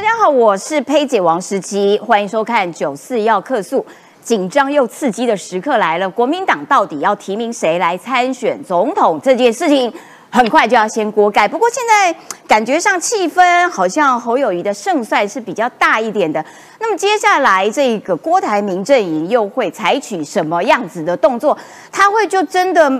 大家好，我是佩姐王时琪，欢迎收看九四要客诉。紧张又刺激的时刻来了，国民党到底要提名谁来参选总统？这件事情很快就要先锅盖。不过现在感觉上气氛好像侯友谊的胜算是比较大一点的。那么接下来这个郭台铭阵营又会采取什么样子的动作？他会就真的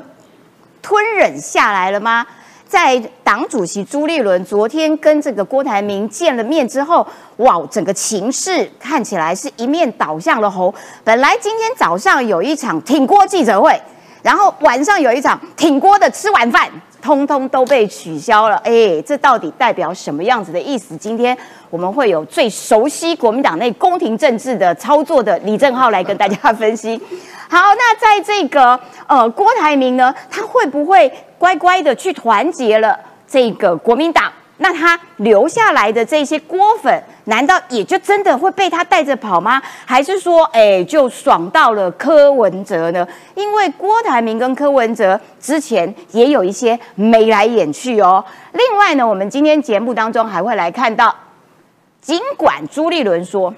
吞忍下来了吗？在党主席朱立伦昨天跟这个郭台铭见了面之后，哇，整个情势看起来是一面倒向了侯。本来今天早上有一场挺郭记者会，然后晚上有一场挺郭的吃晚饭，通通都被取消了。哎，这到底代表什么样子的意思？今天我们会有最熟悉国民党内宫廷政治的操作的李正浩来跟大家分析。好，那在这个呃郭台铭呢，他会不会？乖乖的去团结了这个国民党，那他留下来的这些锅粉，难道也就真的会被他带着跑吗？还是说，哎，就爽到了柯文哲呢？因为郭台铭跟柯文哲之前也有一些眉来眼去哦。另外呢，我们今天节目当中还会来看到，尽管朱立伦说。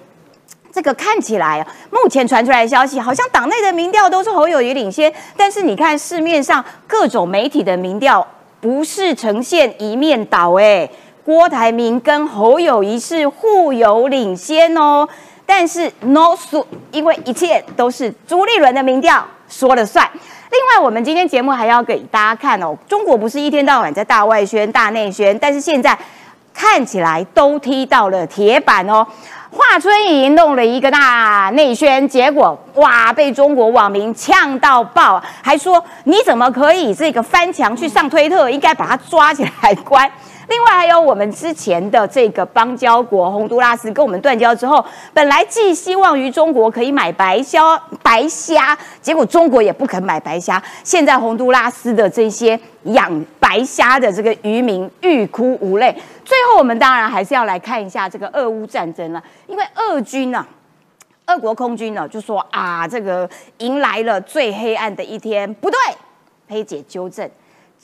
这个看起来，目前传出来的消息，好像党内的民调都是侯友谊领先，但是你看市面上各种媒体的民调，不是呈现一面倒哎，郭台铭跟侯友谊是互有领先哦，但是 no 数，因为一切都是朱立伦的民调说了算。另外，我们今天节目还要给大家看哦，中国不是一天到晚在大外宣、大内宣，但是现在看起来都踢到了铁板哦。华春莹弄了一个大内宣，结果哇，被中国网民呛到爆，还说你怎么可以这个翻墙去上推特？应该把他抓起来关。另外还有我们之前的这个邦交国洪都拉斯跟我们断交之后，本来寄希望于中国可以买白虾，白虾，结果中国也不肯买白虾。现在洪都拉斯的这些养白虾的这个渔民欲哭无泪。最后我们当然还是要来看一下这个俄乌战争了，因为俄军呢，俄国空军呢就说啊，这个迎来了最黑暗的一天，不对，佩姐纠正。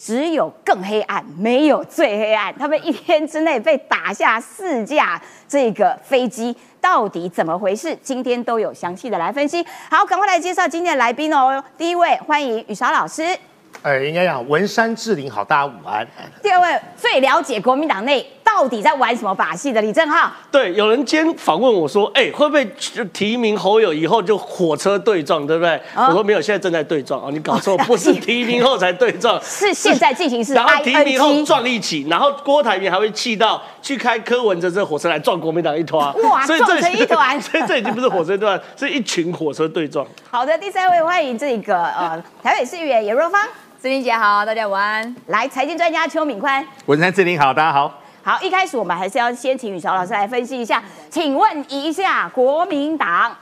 只有更黑暗，没有最黑暗。他们一天之内被打下四架这个飞机，到底怎么回事？今天都有详细的来分析。好，赶快来介绍今天的来宾哦。第一位，欢迎雨韶老师。哎，应该讲文山志玲，好，大家午安。第二位，最了解国民党内。到底在玩什么把戏的李正浩？对，有人今天访问我说，哎，会不会提名侯友以后就火车对撞，对不对？我说没有，现在正在对撞哦，你搞错，不是提名后才对撞，是现在进行式。然后提名后撞一起，然后郭台铭还会气到去开柯文哲这火车来撞国民党一团，哇，撞成一团，所以这已经不是火车对撞，是一群火车对撞。好的，第三位欢迎这个呃台北市议员严若芳，志玲姐好，大家晚安。来，财经专家邱敏宽，文山志玲好，大家好。好，一开始我们还是要先请雨潮老师来分析一下。请问一下，国民党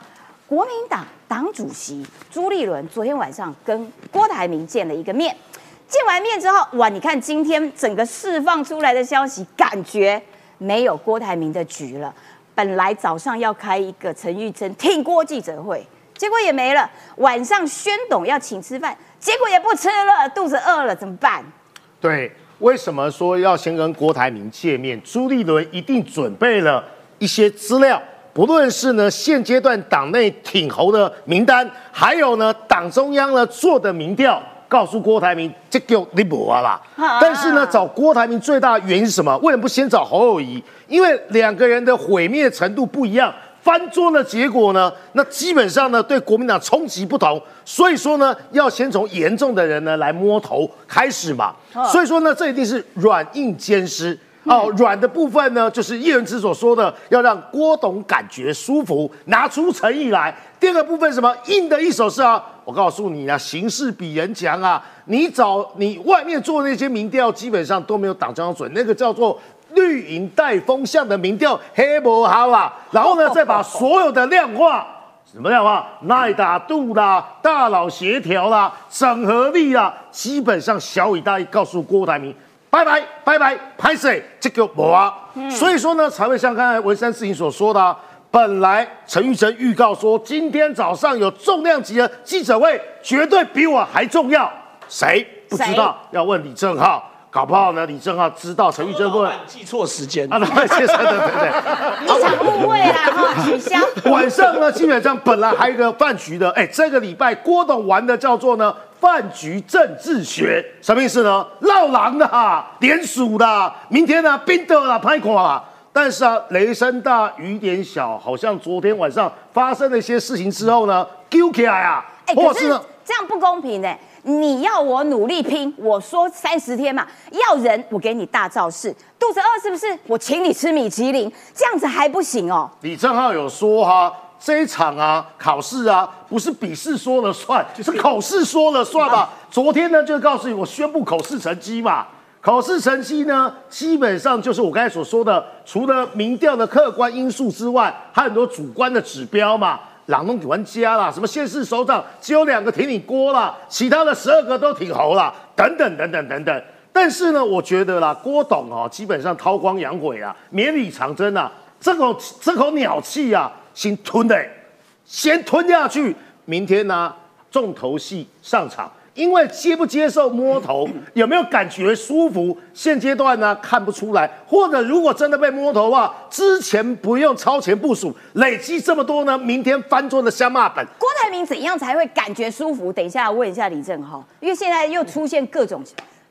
国民党党主席朱立伦昨天晚上跟郭台铭见了一个面，见完面之后，哇，你看今天整个释放出来的消息，感觉没有郭台铭的局了。本来早上要开一个陈玉珍听郭记者会，结果也没了。晚上宣董要请吃饭，结果也不吃了，肚子饿了怎么办？对。为什么说要先跟郭台铭见面？朱立伦一定准备了一些资料，不论是呢现阶段党内挺侯的名单，还有呢党中央呢做的民调，告诉郭台铭这个你不啊啦。但是呢找郭台铭最大的原因是什么？为什么不先找侯友谊？因为两个人的毁灭程度不一样。翻桌的结果呢？那基本上呢，对国民党冲击不同，所以说呢，要先从严重的人呢来摸头开始嘛。所以说呢，这一定是软硬兼施哦。软的部分呢，就是叶文之所说的，要让郭董感觉舒服，拿出诚意来。第二个部分什么？硬的一手是啊，我告诉你啊，形势比人强啊。你找你外面做那些民调，基本上都没有党中央准，那个叫做。绿营带风向的民调黑不好啊，然后呢，再把所有的量化，什么量化？耐打度啦，大佬协调啦，整合力啦，基本上小以大意，告诉郭台铭，拜拜拜拜，拍谁这个无啊。所以说呢，才会像刚才文山事情所说的，本来陈玉成预告说，今天早上有重量级的记者会，绝对比我还重要。谁不知道？要问李正浩。搞不好呢，李正浩知道陈玉珍会记错时间啊，对对对对，一场误会啦，哈，取消。晚上呢，基本上本来还有一个饭局的，哎，这个礼拜郭董玩的叫做呢饭局政治学，什么意思呢？闹狼的哈，联署的，明天呢冰的啦，拍垮。但是啊，雷声大雨点小，好像昨天晚上发生了一些事情之后呢，丢起来啊，哎，可是这样不公平哎。你要我努力拼，我说三十天嘛，要人我给你大造势，肚子饿是不是？我请你吃米其林，这样子还不行哦。李正浩有说哈，这一场啊考试啊，不是笔试说了算，是口试说了算嘛？昨天呢就告诉你，我宣布口试成绩嘛。考试成绩呢，基本上就是我刚才所说的，除了民调的客观因素之外，还有很多主观的指标嘛。朗东玩家啦，什么县市首长只有两个挺你郭啦，其他的十二个都挺侯啦，等等等等等等。但是呢，我觉得啦，郭董哦，基本上韬光养晦啊，绵里藏针啊，这口这口鸟气啊，先吞的，先吞下去，明天呢，重头戏上场。因为接不接受摸头，有没有感觉舒服？现阶段呢看不出来，或者如果真的被摸头的话，之前不用超前部署，累积这么多呢，明天翻桌的香骂本。郭台铭怎样才会感觉舒服？等一下问一下李正浩，因为现在又出现各种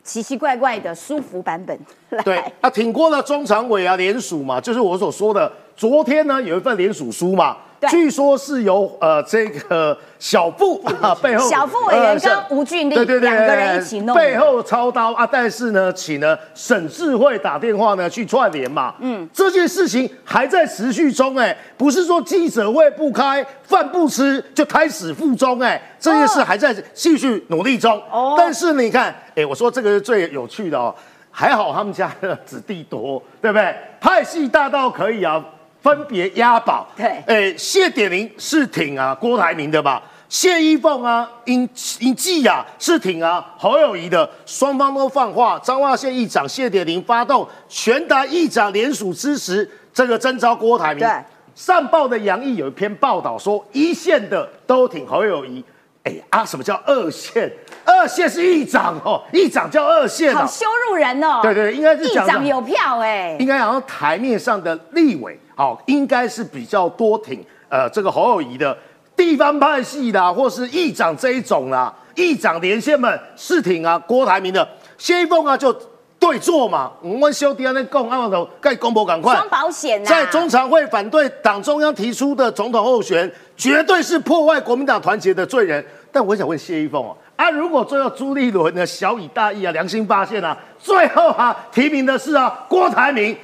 奇奇怪怪的舒服版本。对，啊，挺过了中常委啊联署嘛，就是我所说的，昨天呢有一份联署书嘛。据说是由呃这个小布 啊背后小布委员跟吴俊立两个人一起弄背后操刀啊，但是呢，请了沈智慧打电话呢去串联嘛，嗯，这件事情还在持续中哎，不是说记者会不开饭不吃就胎死腹中哎，这件事还在继续努力中。哦，但是你看，哎，我说这个是最有趣的哦，还好他们家的子弟多，对不对？派系大到可以啊。分别押宝，对，哎，谢点玲是挺啊郭台铭的吧？谢依凤啊，尹尹季雅是挺啊侯友谊的，双方都放话，彰化县议长谢点玲发动全台议长联署支持这个征召郭台铭。对，上报的杨毅有一篇报道说，一线的都挺侯友谊。哎啊，什么叫二线？二线是议长哦，议长叫二线好羞辱人哦。对对，应该是议长有票哎，应该好像台面上的立委，好，应该是比较多挺呃这个侯友谊的地方派系啦，或是议长这一种啦，议长连线们是挺啊郭台铭的，谢依凤啊就对坐嘛，我们修第二那共阿头盖公布赶快双保险在中常会反对党中央提出的总统候选人。绝对是破坏国民党团结的罪人。但我想问谢依凤哦，啊，如果最后朱立伦呢小以大义啊，良心发现啊，最后啊提名的是啊郭台铭，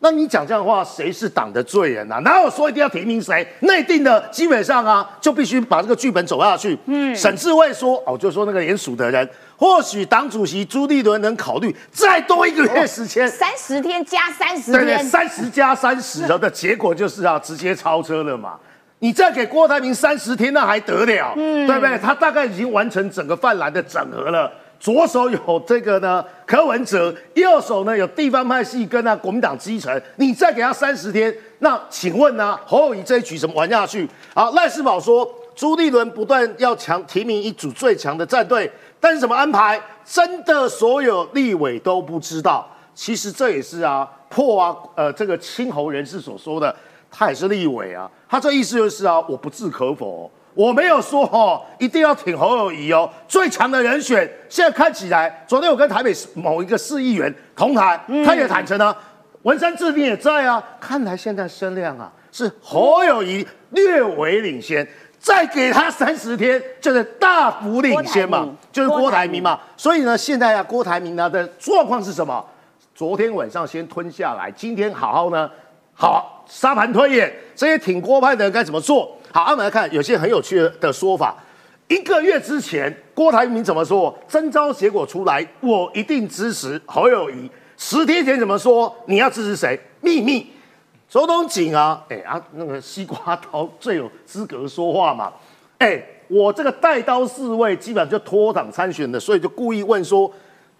那你讲这样的话，谁是党的罪人啊？哪有说一定要提名谁？内定的基本上啊，就必须把这个剧本走下去。嗯，沈志伟说哦，就说那个联署的人，或许党主席朱立伦能考虑再多一个月时间，三十天加三十天，对三十加三十的结果就是啊，直接超车了嘛。你再给郭台铭三十天，那还得了？嗯，对不对？他大概已经完成整个泛蓝的整合了。左手有这个呢，柯文哲；右手呢有地方派系跟啊国民党基层。你再给他三十天，那请问呢，侯友谊这一局怎么玩下去？好，赖世宝说，朱立伦不断要强提名一组最强的战队，但是怎么安排，真的所有立委都不知道。其实这也是啊破啊呃这个亲侯人士所说的。他也是立委啊，他这意思就是啊，我不置可否，我没有说哦，一定要挺侯友谊哦，最强的人选。现在看起来，昨天我跟台北某一个市议员同台，他也坦诚啊，文山志斌也在啊，看来现在声量啊是侯友谊略微领先，再给他三十天就是大幅领先嘛，就是郭台铭嘛。所以呢，现在啊，郭台铭呢的状况是什么？昨天晚上先吞下来，今天好好呢。好，沙盘推演，这些挺郭派的人该怎么做？好，我们来看有些很有趣的说法。一个月之前，郭台铭怎么说？征召结果出来，我一定支持侯友谊。十天前怎么说？你要支持谁？秘密。周东锦啊，哎啊，那个西瓜刀最有资格说话嘛。哎，我这个带刀侍卫基本上就脱党参选的，所以就故意问说，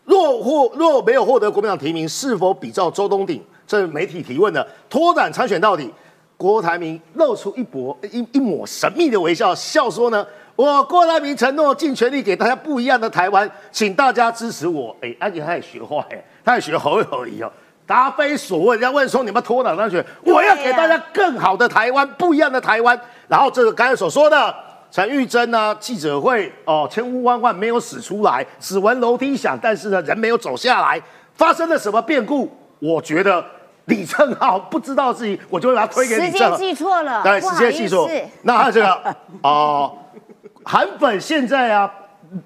若获若没有获得国民党提名，是否比照周东鼎？这媒体提问的，脱党参选到底？郭台铭露出一博一一抹神秘的微笑，笑说呢：“我郭台铭承诺尽全力给大家不一样的台湾，请大家支持我。哎，而且他也学坏，他也学侯友谊哦，答非所问。人家问说你们脱党当选，我要给大家更好的台湾，不一样的台湾。然后这个刚才所说的陈玉珍呢，记者会哦，千呼万唤没有使出来，只闻楼梯响，但是呢人没有走下来，发生了什么变故？我觉得。李正浩不知道自己，我就会把他推给李正。时间记错了，对，时间记错。那他这个哦，韩粉现在啊，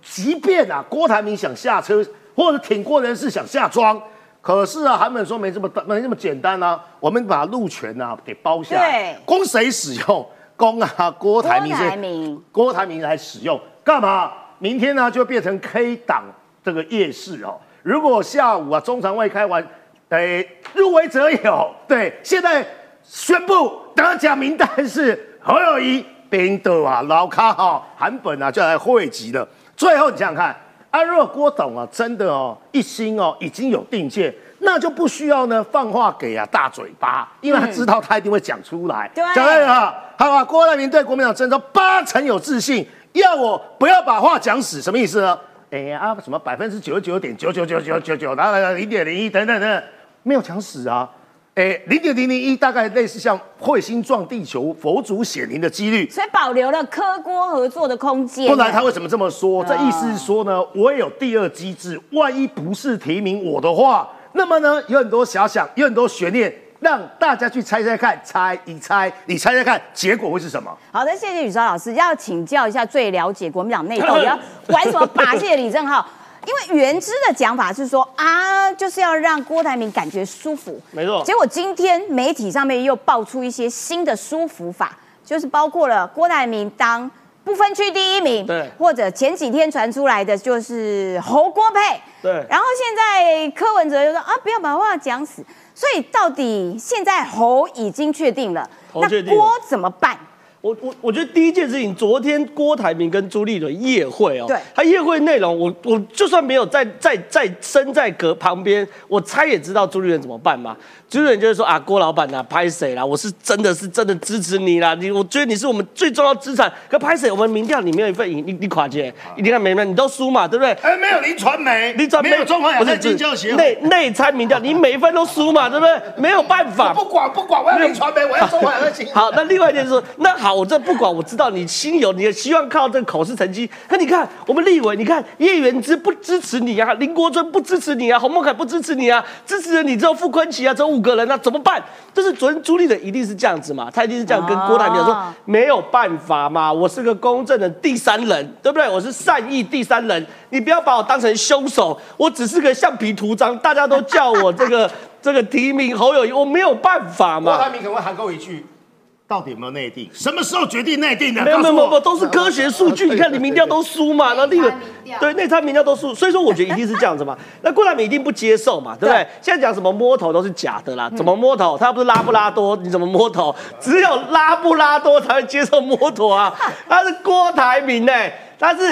即便啊郭台铭想下车，或者挺过人士想下庄，可是啊韩粉说没这么没那么简单啊，我们把路权啊给包下来，供谁使用？供啊郭台铭，郭台铭来使用干嘛？明天呢就变成 K 党这个夜市哦。如果下午啊中常会开完。哎，入围者有对，现在宣布得奖名单是何友谊、冰豆啊、老卡哈、韩本啊，就来汇集了。最后你想想看，阿若郭董啊，真的哦，一心哦已经有定见，那就不需要呢放话给啊大嘴巴，因为他知道他一定会讲出来。对，讲对了。好吧，郭台铭对国民党征召八成有自信，要我不要把话讲死，什么意思呢？哎呀，什么百分之九十九点九九九九九九，然后零点零一等等等。没有讲死啊，诶，零点零零一大概类似像彗星撞地球、佛祖显灵的几率，所以保留了科郭合作的空间。不然他为什么这么说？这意思是说呢，我也有第二机制，万一不是提名我的话，那么呢有很多遐想，有很多悬念，让大家去猜猜看，猜一猜，你猜猜看结果会是什么？好的，谢谢宇昭老师，要请教一下最了解国民党内斗，要玩什么把戏的李正浩。因为原知的讲法是说啊，就是要让郭台铭感觉舒服，没错。结果今天媒体上面又爆出一些新的舒服法，就是包括了郭台铭当不分区第一名，对，或者前几天传出来的就是侯郭配，对。然后现在柯文哲就说啊，不要把话讲死。所以到底现在侯已经确定了，那郭怎么办？我我我觉得第一件事情，昨天郭台铭跟朱立伦夜会哦，对，他夜会内容，我我就算没有在在在身在隔旁边，我猜也知道朱立伦怎么办嘛。朱立伦就是说啊，郭老板呐，拍谁啦？我是真的是真的支持你啦，你我觉得你是我们最重要资产。可拍谁？我们民调里面有一份赢，你你垮姐，你看没没，你都输嘛，对不对？哎，没有林传媒，林传媒没有中华有线经教协内内参民调，你每一份都输嘛，对不对？没有办法，不管不管，我要林传媒，我要中华有线。好，那另外一件事，那好，我这不管我。知道你心有，你也希望靠这个口试成绩。可你看，我们立委，你看叶元之不支持你啊，林国尊不支持你啊，洪孟凯不支持你啊，支持了你之后，傅昆奇啊，这五个人，那怎么办？就是昨天朱立伦一定是这样子嘛，他一定是这样跟郭台铭说，没有办法嘛，我是个公正的第三人，对不对？我是善意第三人，你不要把我当成凶手，我只是个橡皮图章，大家都叫我这个 这个提名侯友谊，我没有办法嘛。郭台铭可能会喊够一句。到底有没有内定？什么时候决定内定的？没有没有没有，都是科学数据。你看你民调都输嘛，那立委对内参民调都输，所以说我觉得一定是这样子嘛。那郭台铭一定不接受嘛，对不对？现在讲什么摸头都是假的啦，怎么摸头？他不是拉布拉多，你怎么摸头？只有拉布拉多才会接受摸头啊。他是郭台铭呢，他是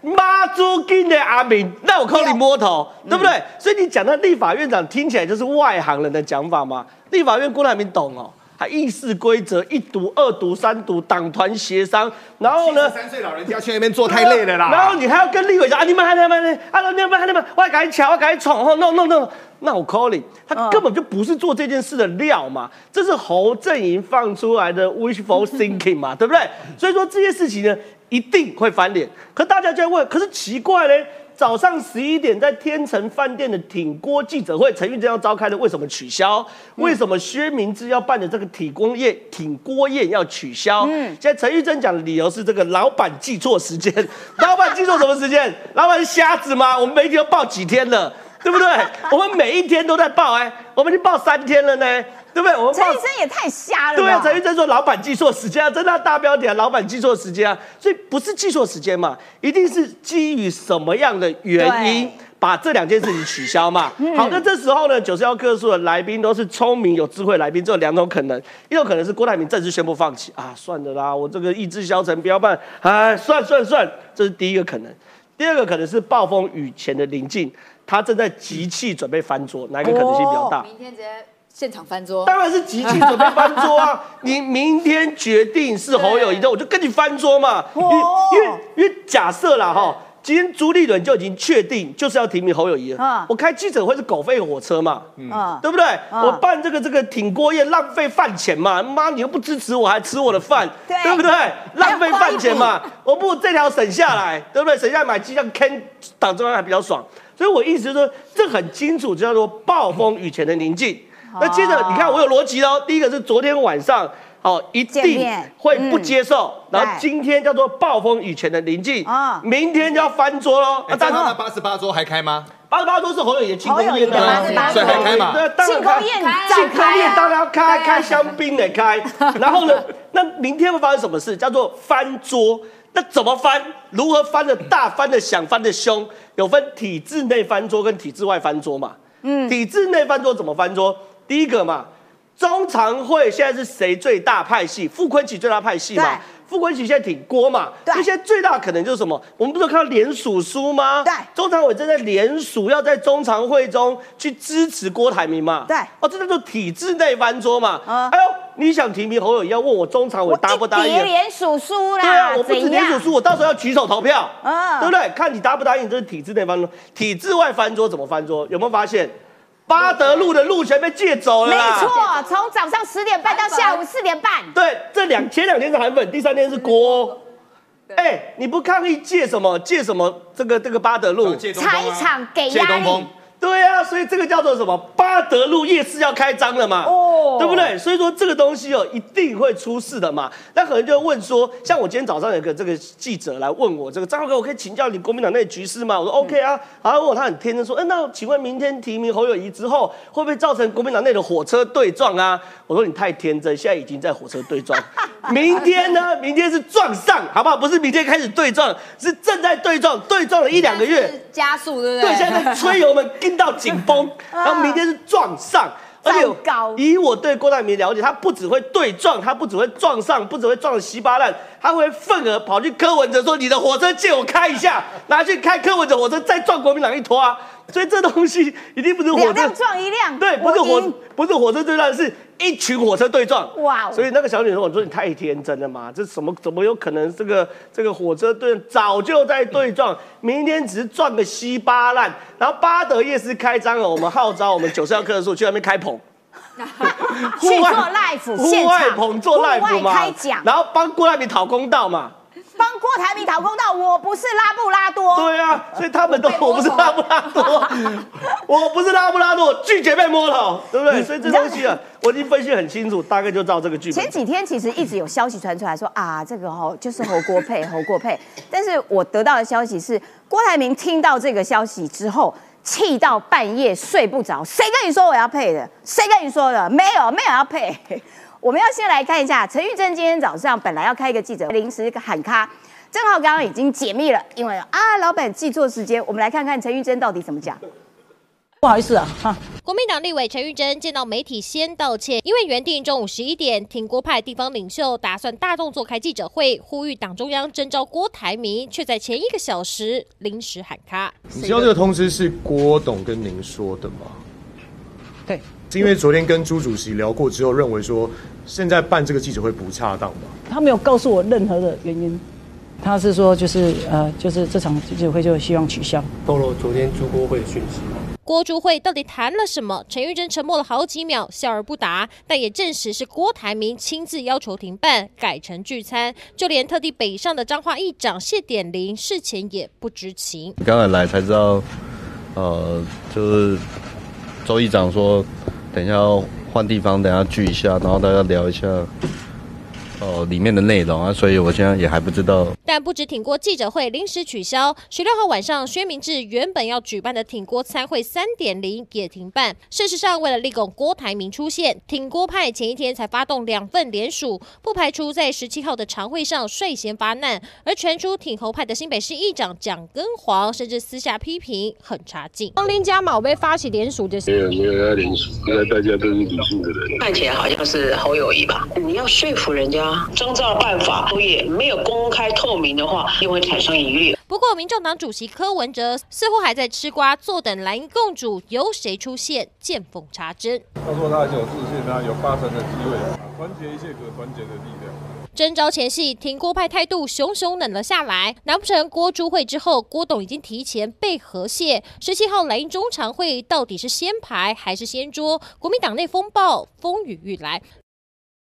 妈祖金的阿明，那我靠你摸头，对不对？所以你讲的立法院长听起来就是外行人的讲法嘛。立法院郭台铭懂哦。还议事规则一读、二读、三读，党团协商，然后呢？三岁老人家去那边做太累了啦。然后你还要跟立委讲啊，你们还你们啊，你们还你们，我要赶紧抢，我赶紧闯，哦，no no no，那我 calling，他根本就不是做这件事的料嘛，这是侯阵营放出来的 wishful thinking 嘛，对不对？所以说这些事情呢，一定会翻脸。可大家就在问，可是奇怪嘞。早上十一点在天成饭店的挺锅记者会，陈玉珍要召开的，为什么取消？为什么薛明志要办的这个体工宴、挺锅宴要取消？嗯，现在陈玉珍讲的理由是这个老板记错时间，老板记错什么时间？老板是瞎子吗？我们媒体都报几天了，对不对？我们每一天都在报，哎，我们已经报三天了呢。对不对？我们陈医生也太瞎了。对啊，陈医生说老板记错时间啊，真的大标题啊，老板记错时间啊，所以不是记错时间嘛，一定是基于什么样的原因把这两件事情取消嘛。好，那这时候呢，九十幺克数的来宾都是聪明有智慧来宾，只有两种可能，一种可能是郭台铭正式宣布放弃啊，算了啦，我这个意志消沉不要办，哎，算算算，这是第一个可能。第二个可能是暴风雨前的临近，他正在集气准备翻桌，哪一个可能性比较大？明天直接。现场翻桌，当然是集气准备翻桌啊！你明天决定是侯友谊的，我就跟你翻桌嘛。因为因为因为假设啦哈，今天朱立伦就已经确定就是要提名侯友谊了。嗯我开记者会是狗吠火车嘛，嗯，对不对？嗯我办这个这个挺锅宴浪费饭钱嘛，妈你又不支持我还吃我的饭，对不对？浪费饭钱嘛，我不如这条省下来，对不对？省下来买鸡蛋 Ken 党中央还比较爽。所以我意思是说，这很清楚，就叫做暴风雨前的宁静。那接着你看，我有逻辑哦。第一个是昨天晚上，哦，一定面会不接受，然后今天叫做暴风雨前的宁静啊，明天就要翻桌喽。哎，啊当然八十八桌还开吗？八十八桌是侯友谊的庆功宴的宴啊88所以还开嘛对，庆功宴开庆功宴当然要开，开香槟的开。然后呢，那明天会发生什么事？叫做翻桌。那怎么翻？如何翻的大？翻的响？翻的凶？有分体制内翻桌跟体制外翻桌嘛？嗯，体制内翻桌怎么翻桌？第一个嘛，中常会现在是谁最大派系？傅昆萁最大派系嘛对？傅昆萁现在挺郭嘛？对现在最大可能就是什么？我们不是有看到联署书吗？对中常委正在联署，要在中常会中去支持郭台铭嘛？对哦，这叫做体制内翻桌嘛。嗯哎呦，你想提名侯友宜，要问我中常委答不答应一叠？连署书啦，对啊，我不止怎样联署书，我到时候要举手投票，嗯对不对？看你答不答应，这是体制内翻桌。体制外翻桌怎么翻桌？有没有发现？巴德路的路权被借走了没。错，从早上十点半到下午四点半，对，这两前两天是韩粉，第三天是锅。哎，你不抗议借什么？借什么？这个这个巴德路？借东风啊拆场给压力借东风，对啊，所以这个叫做什么？巴德路夜市要开张了嘛，哦对不对？所以说这个东西哦，一定会出事的嘛。那可能就会问说，像我今天早上有个这个记者来问我，这个张浩哥，我可以请教你国民党内局势吗？我说 OK 啊，然后问我，他很天真说，哎，那请问明天提名侯友谊之后，会不会造成国民党内的火车对撞啊？我说你太天真，现在已经在火车对撞，明天呢？明天是撞上，好不好？不是明天开始对撞，是正在对撞，对撞了一两个月。是加速，对不对，对？现在在吹油门，跟到紧绷，然后明天是撞上。而且以我对郭台铭了解，他不只会对撞，他不只会撞上，不只会撞的稀巴烂，他会愤而跑去柯文哲说：“你的火车借我开一下。”拿去开柯文哲火车，再撞国民党一坨啊！所以这东西一定不是火车撞一辆，对，不是火，不是火车最烂，是一群火车对撞。哇哦所以那个小女生，我说你太天真了嘛，这什么怎么有可能这个这个火车对早就在对撞，明天只是撞个稀巴烂。然后巴德夜市开张了，我们号召我们九十号课的时候去那边开棚。去做 live 户现场外棚做 live 嘛，然后帮郭台铭讨公道嘛，帮郭台铭讨公道，我不是拉布拉多，对啊，所以他们都我不是拉布拉多，我不是拉布拉多，拒绝被摸头，对不对？所以这东西啊，我已经分析很清楚，大概就照这个剧本前。几天其实一直有消息传出来说啊，这个哦就是侯郭配，侯郭配。但是我得到的消息是，郭台铭听到这个消息之后，气到半夜睡不着。谁跟你说我要配的？谁跟你说的？没有，没有要配。我们要先来看一下，陈玉珍今天早上本来要开一个记者会，临时喊卡，正好刚刚已经解密了，因为啊老板记错时间。我们来看看陈玉珍到底怎么讲。不好意思啊，哈，国民党立委陈玉珍见到媒体先道歉，因为原定中午十一点，挺郭派地方领袖打算大动作开记者会，呼吁党中央征召郭台铭，却在前一个小时临时喊卡。你知道这个通知是郭董跟您说的吗？对，是因为昨天跟朱主席聊过之后，认为说现在办这个记者会不恰当吧？他没有告诉我任何的原因，他是说就是呃，就是这场记者会就希望取消。透露昨天朱国会的讯息。郭朱会到底谈了什么？陈玉珍沉默了好几秒，笑而不答，但也证实是郭台铭亲自要求停办，改成聚餐，就连特地北上的彰化议长谢点林事前也不知情。刚才来才知道，呃，就是周议长说，等一下要换地方，等一下聚一下，然后大家聊一下，呃，里面的内容啊，所以我现在也还不知道。但不止挺郭记者会临时取消，十六号晚上薛明志原本要举办的挺郭参会三点零也停办。事实上，为了立拱郭台铭出现，挺郭派前一天才发动两份联署，不排除在十七号的常会上率先发难。而传出挺侯派的新北市议长蒋根煌甚至私下批评很差劲。光林加毛被发起联署的没有没有要联署，应该大家都是理性的人。看起来好像是侯友谊吧？你要说服人家，征召办法也没有公开透明。的话，又会产生疑虑。不过，民众党主席柯文哲似乎还在吃瓜，坐等蓝营共主由谁出现，见缝插针。他说他很有自信啊，有八成的机会，团结一切可团结的力量。征召前夕，挺郭派态度熊熊冷了下来。难不成郭朱会之后，郭董已经提前被和解？十七号蓝营中常会到底是先排还是先捉？国民党内风暴风雨欲来，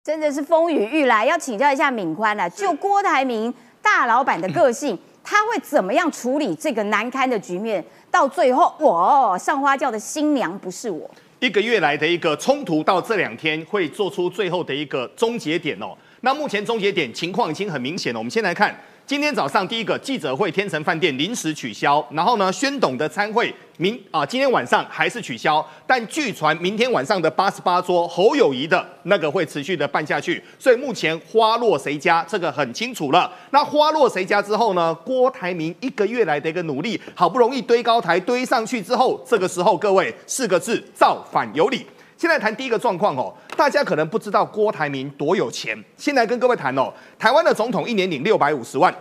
真的是风雨欲来。要请教一下敏宽了，就郭台铭大老板的个性，他会怎么样处理这个难堪的局面？到最后，我上花轿的新娘不是我。一个月来的一个冲突，到这两天会做出最后的一个终结点哦。那目前终结点情况已经很明显了。我们先来看今天早上第一个记者会，天成饭店临时取消，然后呢，宣董的参会明啊，今天晚上还是取消，但据传明天晚上的八十八桌侯友谊的那个会持续的办下去。所以目前花落谁家这个很清楚了。那花落谁家之后呢？郭台铭一个月来的一个努力，好不容易堆高台堆上去之后，这个时候各位四个字造反有理。现在谈第一个状况哦，大家可能不知道郭台铭多有钱。先来跟各位谈哦，台湾的总统一年领六百五十万，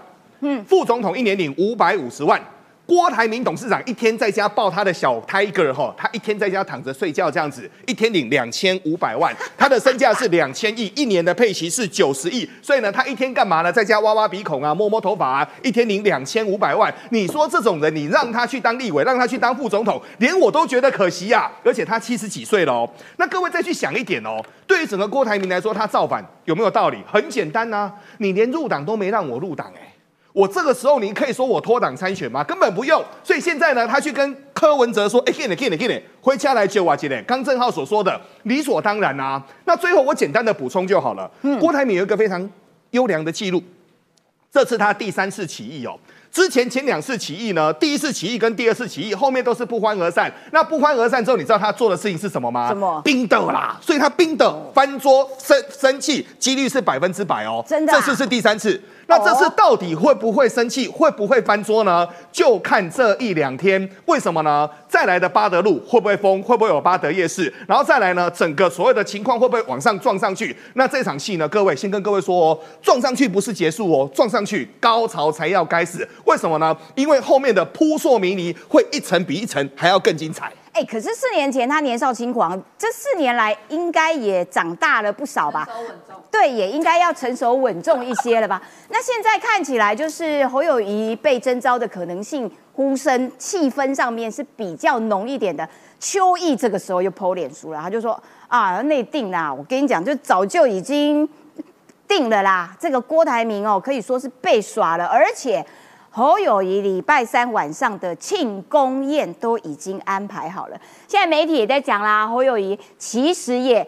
嗯，副总统一年领五百五十万。郭台铭董事长一天在家抱他的小 Tiger 哈，他一天在家躺着睡觉这样子，一天领两千五百万，他的身价是两千亿，一年的配息是九十亿，所以呢，他一天干嘛呢？在家挖挖鼻孔啊，摸摸头发啊，一天领两千五百万。你说这种人，你让他去当立委，让他去当副总统，连我都觉得可惜呀。而且他七十几岁了哦。那各位再去想一点哦，对于整个郭台铭来说，他造反有没有道理？很简单呐，你连入党都没让我入党哎。我这个时候，你可以说我脱党参选吗？根本不用。所以现在呢，他去跟柯文哲说：“哎，给你，给你，给你，回家来救我，姐嘞。”刚正浩所说的理所当然啊。那最后我简单的补充就好了。郭台铭有一个非常优良的记录，这次他第三次起义哦。之前前两次起义呢，第一次起义跟第二次起义后面都是不欢而散。那不欢而散之后，你知道他做的事情是什么吗？什么？冰的啦。所以他冰的翻桌生生气几率是百分之百哦。真的。这次是第三次。那这次到底会不会生气，会不会翻桌呢？就看这一两天。为什么呢？再来的巴德路会不会封？会不会有巴德夜市？然后再来呢？整个所有的情况会不会往上撞上去？那这场戏呢？各位先跟各位说哦，撞上去不是结束哦，撞上去高潮才要开始。为什么呢？因为后面的扑朔迷离会一层比一层还要更精彩。哎，可是四年前他年少轻狂，这四年来应该也长大了不少吧？对，也应该要成熟稳重一些了吧？那现在看起来就是侯友谊被征召的可能性呼声气氛上面是比较浓一点的。邱毅这个时候又剖脸书了，他就说啊，内定啦，我跟你讲，就早就已经定了啦。这个郭台铭哦，可以说是被耍了，而且。侯友谊礼拜三晚上的庆功宴都已经安排好了，现在媒体也在讲啦。侯友谊其实也，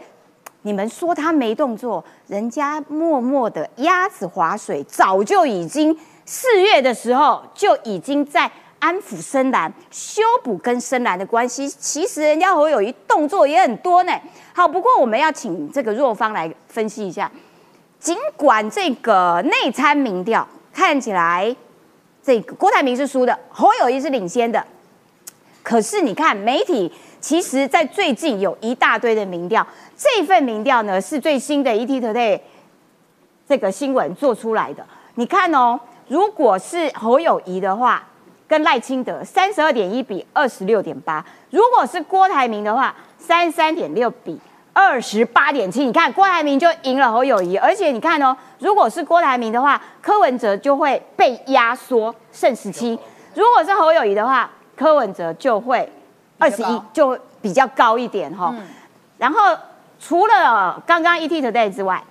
你们说他没动作，人家默默的鸭子划水，早就已经四月的时候就已经在安抚深蓝，修补跟深蓝的关系。其实人家侯友谊动作也很多呢。好，不过我们要请这个若芳来分析一下，尽管这个内参民调看起来。这个郭台铭是输的，侯友谊是领先的。可是你看，媒体其实在最近有一大堆的民调，这份民调呢是最新的 ETtoday 这个新闻做出来的。你看哦，如果是侯友谊的话，跟赖清德三十二点一比二十六点八；如果是郭台铭的话，三十三点六比。二十八点七，你看郭台铭就赢了侯友谊，而且你看哦，如果是郭台铭的话，柯文哲就会被压缩剩十七；如果是侯友谊的话，柯文哲就会二十一，就比较高一点哈。然后除了刚刚 ET Today 之外，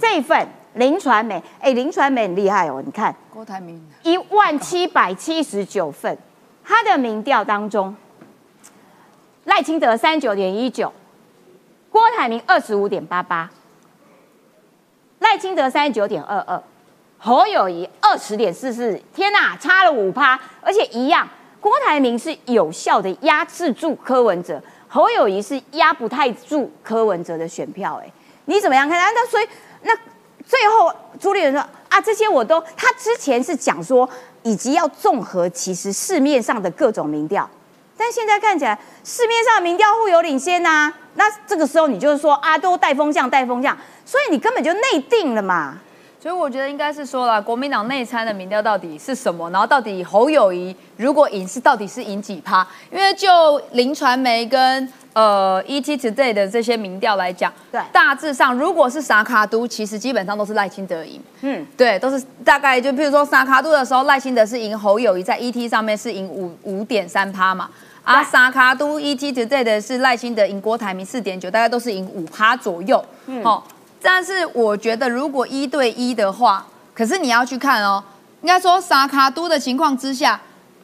这一份林传美，哎，林传美很厉害哦，你看。郭台铭。一万七百七十九份，他的民调当中，赖清德三九点一九。郭台铭二十五点八八，赖清德三十九点二二，侯友谊二十点四四，天哪，差了五趴，而且一样，郭台铭是有效的压制住柯文哲，侯友谊是压不太住柯文哲的选票，哎，你怎么样看？那所以那最后朱立伦说啊，这些我都，他之前是讲说，以及要综合其实市面上的各种民调。但现在看起来，市面上民调互有领先呐，那这个时候你就是说啊，都带风向，带风向，所以你根本就内定了嘛。所以我觉得应该是说了，国民党内参的民调到底是什么？然后到底侯友谊如果赢是到底是赢几趴？因为就林传媒跟呃 ET Today 的这些民调来讲，对，大致上如果是沙卡都，其实基本上都是赖清德赢。嗯，对，都是大概就譬如说沙卡都的时候，赖清德是赢侯友谊，在 ET 上面是赢五五点三趴嘛。啊，沙卡都 ET Today 的是赖清德赢郭台铭四点九，大概都是赢五趴左右。嗯，好。但是我觉得，如果一对一的话，可是你要去看哦，应该说萨卡都的情况之下，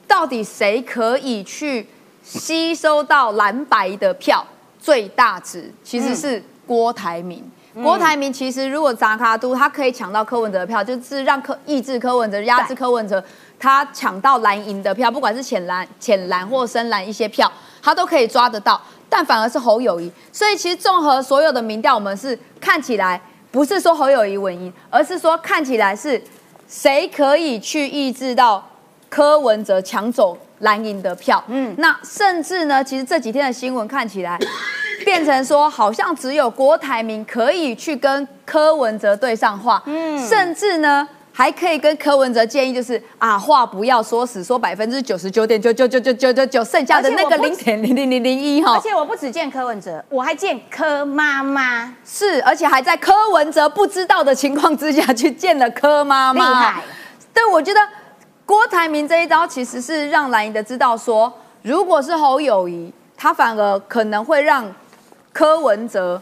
到底谁可以去吸收到蓝白的票最大值？其实是郭台铭。郭台铭其实如果萨卡都他可以抢到柯文哲的票，就是让柯抑制柯文哲、压制柯文哲，他抢到蓝银的票，不管是浅蓝、浅蓝或深蓝一些票，他都可以抓得到。但反而是侯友谊，所以其实综合所有的民调，我们是看起来不是说侯友谊稳赢，而是说看起来是谁可以去抑制到柯文哲抢走蓝营的票。嗯，那甚至呢，其实这几天的新闻看起来变成说，好像只有郭台铭可以去跟柯文哲对上话。嗯，甚至呢。还可以跟柯文哲建议，就是啊，话不要说死，说百分之九十九点九九九九九九九，剩下的那个零点零零零零一哈。而且我不只见柯文哲，我还见柯妈妈，是，而且还在柯文哲不知道的情况之下去见了柯妈妈。厉害。对，我觉得郭台铭这一招其实是让蓝营的知道说，如果是侯友谊，他反而可能会让柯文哲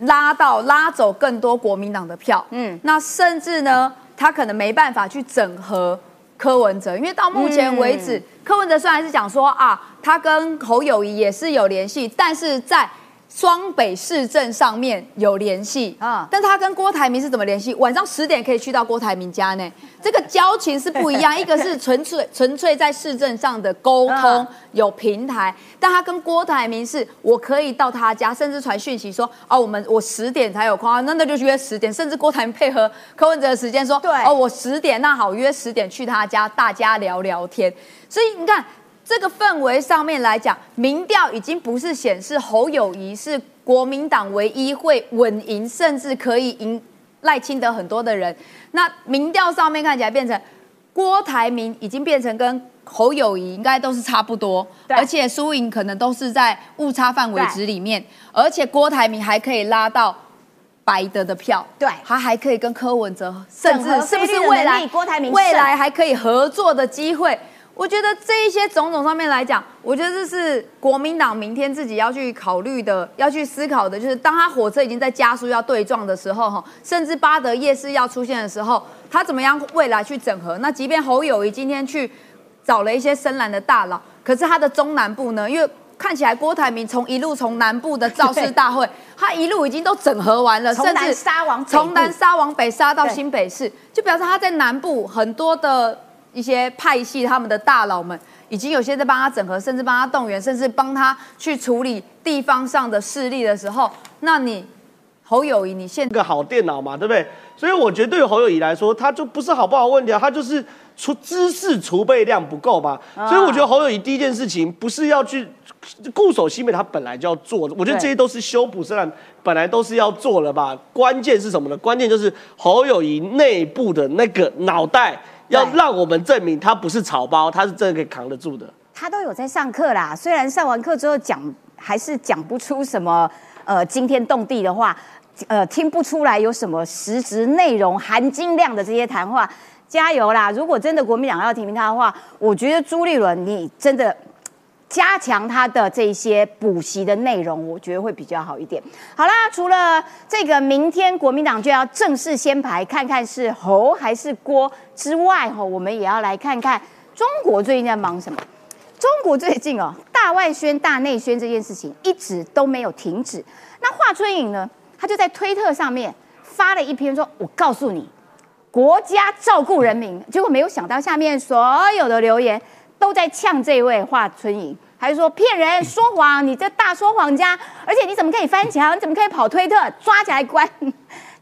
拉到拉走更多国民党的票。嗯，那甚至呢？他可能没办法去整合柯文哲，因为到目前为止，柯文哲虽然是讲说啊，他跟侯友谊也是有联系，但是在。双北市政上面有联系啊，但他跟郭台铭是怎么联系？晚上十点可以去到郭台铭家呢？这个交情是不一样，一个是纯粹 纯粹在市政上的沟通有平台，但他跟郭台铭是，我可以到他家，甚至传讯息说，哦，我们我十点才有空，那那就约十点，甚至郭台铭配合柯文哲的时间说，对，哦，我十点，那好，约十点去他家，大家聊聊天。所以你看。这个氛围上面来讲，民调已经不是显示侯友谊是国民党唯一会稳赢，甚至可以赢赖清德很多的人。那民调上面看起来变成郭台铭已经变成跟侯友谊应该都是差不多，而且输赢可能都是在误差范围值里面。而且郭台铭还可以拉到白德的票，对，他还可以跟柯文哲，甚至是不是未来郭台铭未来还可以合作的机会？我觉得这一些种种上面来讲，我觉得这是国民党明天自己要去考虑的，要去思考的，就是当他火车已经在加速要对撞的时候，哈，甚至巴德夜市要出现的时候，他怎么样未来去整合？那即便侯友谊今天去找了一些深蓝的大佬，可是他的中南部呢？因为看起来郭台铭从一路从南部的造势大会，他一路已经都整合完了，甚至杀往从南杀往北杀到新北市，就表示他在南部很多的。一些派系他们的大佬们，已经有些在帮他整合，甚至帮他动员，甚至帮他去处理地方上的势力的时候，那你侯友谊，你现个好电脑嘛，对不对？所以我觉得对于侯友谊来说，他就不是好不好问题啊，他就是出知识储备量不够吧。所以我觉得侯友谊第一件事情不是要去固守西北，他本来就要做的。我觉得这些都是修补，虽然本来都是要做了吧。关键是什么呢？关键就是侯友谊内部的那个脑袋。要让我们证明他不是草包，他是真的可以扛得住的。他都有在上课啦，虽然上完课之后讲还是讲不出什么呃惊天动地的话，呃听不出来有什么实质内容、含金量的这些谈话。加油啦！如果真的国民党要提名他的话，我觉得朱立伦你真的。加强他的这些补习的内容，我觉得会比较好一点。好啦，除了这个明天国民党就要正式先排，看看是侯还是郭之外，哈，我们也要来看看中国最近在忙什么。中国最近哦，大外宣、大内宣这件事情一直都没有停止。那华春莹呢，他就在推特上面发了一篇说：“我告诉你，国家照顾人民。”结果没有想到下面所有的留言。都在呛这位华春莹，还是说骗人说谎？你这大说谎家，而且你怎么可以翻墙？你怎么可以跑推特？抓起来关！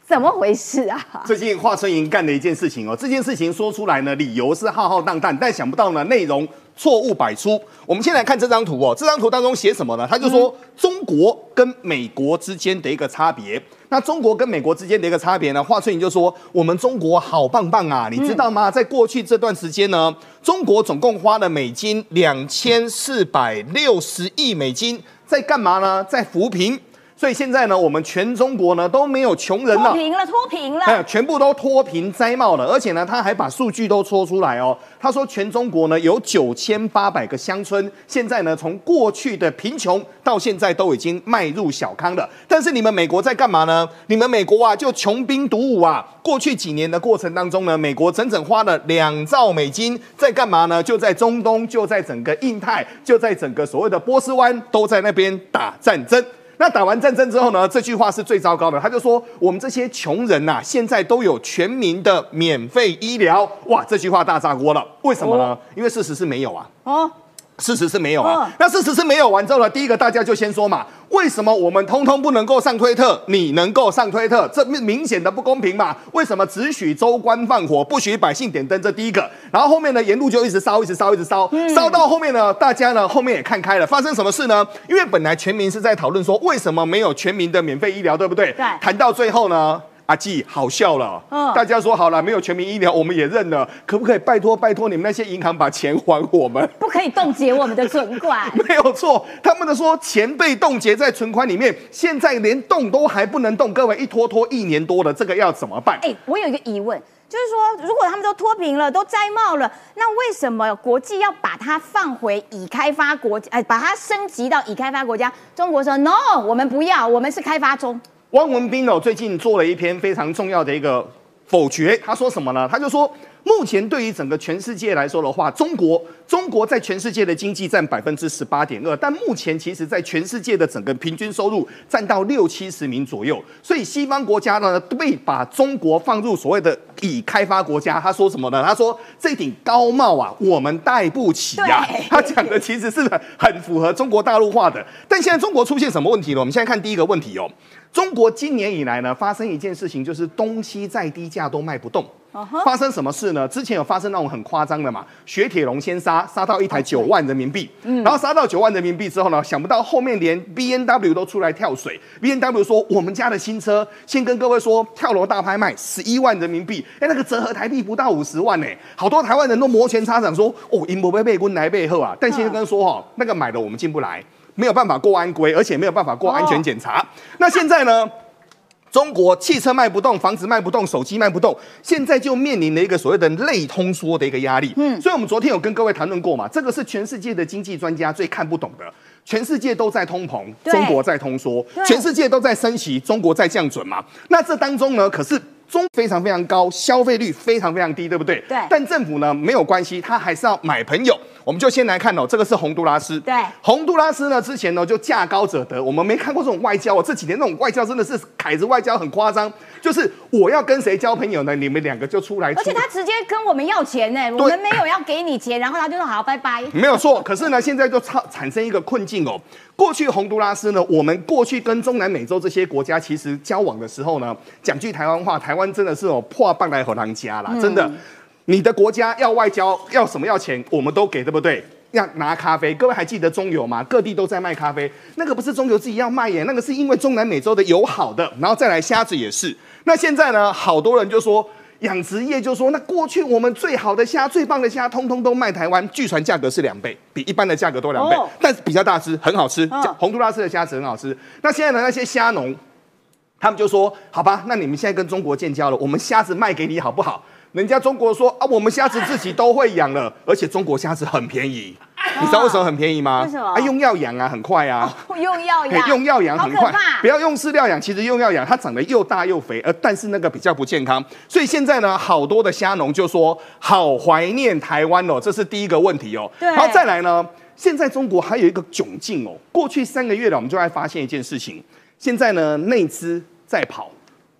怎么回事啊？最近华春莹干的一件事情哦，这件事情说出来呢，理由是浩浩荡荡，但想不到呢，内容错误百出。我们先来看这张图哦，这张图当中写什么呢？他就说中国跟美国之间的一个差别。那中国跟美国之间的一个差别呢？华春莹就说我们中国好棒棒啊，你知道吗？在过去这段时间呢，中国总共花了美金两千四百六十亿美金在干嘛呢？在扶贫。所以现在呢，我们全中国呢都没有穷人了脱。贫了，脱贫哎，了。全部都脱贫摘帽了，而且呢，他还把数据都戳出来哦。他说，全中国呢有九千八百个乡村，现在呢从过去的贫穷到现在都已经迈入小康了。但是你们美国在干嘛呢？你们美国啊就穷兵黩武啊。过去几年的过程当中呢，美国整整花了两兆美金在干嘛呢？就在中东，就在整个印太，就在整个所谓的波斯湾，都在那边打战争。那打完战争之后呢？这句话是最糟糕的。他就说：“我们这些穷人呐、现在都有全民的免费医疗。”哇，这句话大炸锅了。为什么呢？因为事实是没有啊。哦，事实是没有啊。嗯那事实是没有完之后呢，第一个大家就先说嘛，为什么我们通通不能够上推特，你能够上推特？这明明显的不公平嘛？为什么只许州官放火，不许百姓点灯？这第一个。然后后面呢，沿路就一直烧，一直烧，一直烧，烧到后面呢，大家呢后面也看开了，发生什么事呢？因为本来全民是在讨论说，为什么没有全民的免费医疗，对不对？对谈到最后呢。阿纪好笑了，嗯大家说好了，没有全民医疗，我们也认了，可不可以拜托拜托你们那些银行把钱还我们？不可以冻结我们的存款。没有错，他们的说钱被冻结在存款里面，现在连动都还不能动，各位一拖拖一年多了，这个要怎么办？哎、我有一个疑问，就是说，如果他们都脱贫了，都摘帽了，那为什么国际要把它放回已开发国，哎、把它升级到已开发国家？中国说 no，我们不要，我们是开发中。汪文斌哦，最近做了一篇非常重要的一个否决，他说什么呢？他就说，目前对于整个全世界来说的话，中国中国在全世界的经济占百分之十八点二，但目前其实在全世界的整个平均收入占到六七十名左右，所以西方国家呢被把中国放入所谓的已开发国家。他说什么呢？他说这顶高帽啊，我们戴不起呀、对他讲的其实是很很符合中国大陆化的，但现在中国出现什么问题了？我们现在看第一个问题哦。中国今年以来呢，发生一件事情，就是东西再低价都卖不动。发生什么事呢？之前有发生那种很夸张的嘛，雪铁龙先杀，杀到一台九万人民币，然后杀到九万人民币之后呢，想不到后面连 B N W 都出来跳水。B N W 说我们家的新车，先跟各位说，跳楼大拍卖十一万人民币，哎，那个折合台币不到五十万呢，好多台湾人都摩拳擦掌说，哦，英博贝贝滚来背后啊，但先跟说哈，那个买的我们进不来。没有办法过安规，而且没有办法过安全检查。那现在呢？中国汽车卖不动，房子卖不动，手机卖不动，现在就面临了一个所谓的类通缩的一个压力。嗯，所以我们昨天有跟各位谈论过嘛，这个是全世界的经济专家最看不懂的。全世界都在通膨，中国在通缩，全世界都在升息，中国在降准嘛。那这当中呢，可是中非常非常高，消费率非常非常低，对不对？对但政府呢没有关系，他还是要买朋友。我们就先来看哦，这个是洪都拉斯。对洪都拉斯呢之前呢就价高者得，我们没看过这种外交哦，这几年那种外交真的是凯子外交很夸张，就是我要跟谁交朋友呢，你们两个就出来出。而且他直接跟我们要钱呢，我们没有要给你钱，然后他就说好，拜拜。没有错，可是呢，现在就产产生一个困境哦。过去洪都拉斯呢，我们过去跟中南美洲这些国家其实交往的时候呢，讲句台湾话，台湾真的是哦破棒来和狼家啦，真的。你的国家要外交要什么要钱，我们都给，对不对？要拿咖啡，各位还记得中油吗？各地都在卖咖啡，那个不是中油自己要卖耶，那个是因为中南美洲的油好的，然后再来虾子也是。那现在呢，好多人就说。养殖业就说，那过去我们最好的虾、最棒的虾，通通都卖台湾，据传价格是两倍，比一般的价格多两倍，哦但是比较大只，很好吃。嗯这洪都拉斯的虾子很好吃。那现在的，那些虾农，他们就说，好吧，那你们现在跟中国建交了，我们虾子卖给你好不好？人家中国说啊，我们虾子自己都会养了，而且中国虾子很便宜，你知道为什么很便宜吗？为什么啊，用药养啊，很快啊。用药嘿养，用药养很快不要用饲料养。其实用药养，它长得又大又肥，呃，但是那个比较不健康。所以现在呢，好多的虾农就说好怀念台湾哦，这是第一个问题哦。对然后再来呢，现在中国还有一个窘境哦。过去三个月了，我们就会发现一件事情，现在呢，内资在跑，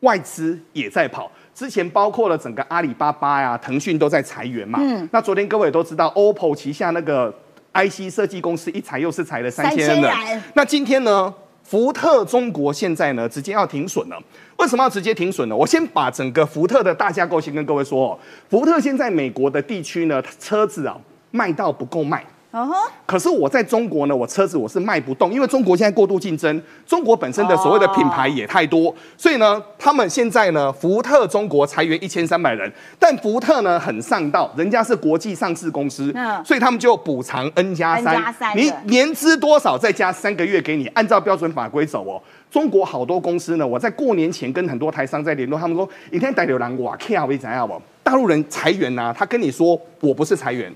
外资也在跑。之前包括了整个阿里巴巴呀、腾讯都在裁员嘛。嗯。那昨天各位也都知道，OPPO 旗下那个 IC 设计公司一裁又是裁了三千人人。那今天呢，福特中国现在呢直接要停损了。为什么要直接停损呢？我先把整个福特的大架构先跟各位说哦。福特现在美国的地区呢，车子啊卖到不够卖。哦吼，可是我在中国呢，我车子我是卖不动，因为中国现在过度竞争，中国本身的所谓的品牌也太多，所以呢，他们现在呢，福特中国裁员一千三百人，但福特呢很上道，人家是国际上市公司，嗯。所以他们就补偿 N 加三。三，你年资多少再加三个月给你，按照标准法规走哦。中国好多公司呢，我在过年前跟很多台商在联络，他们说一天带流浪哇，看为怎样不？大陆人裁员呐、他跟你说我不是裁员，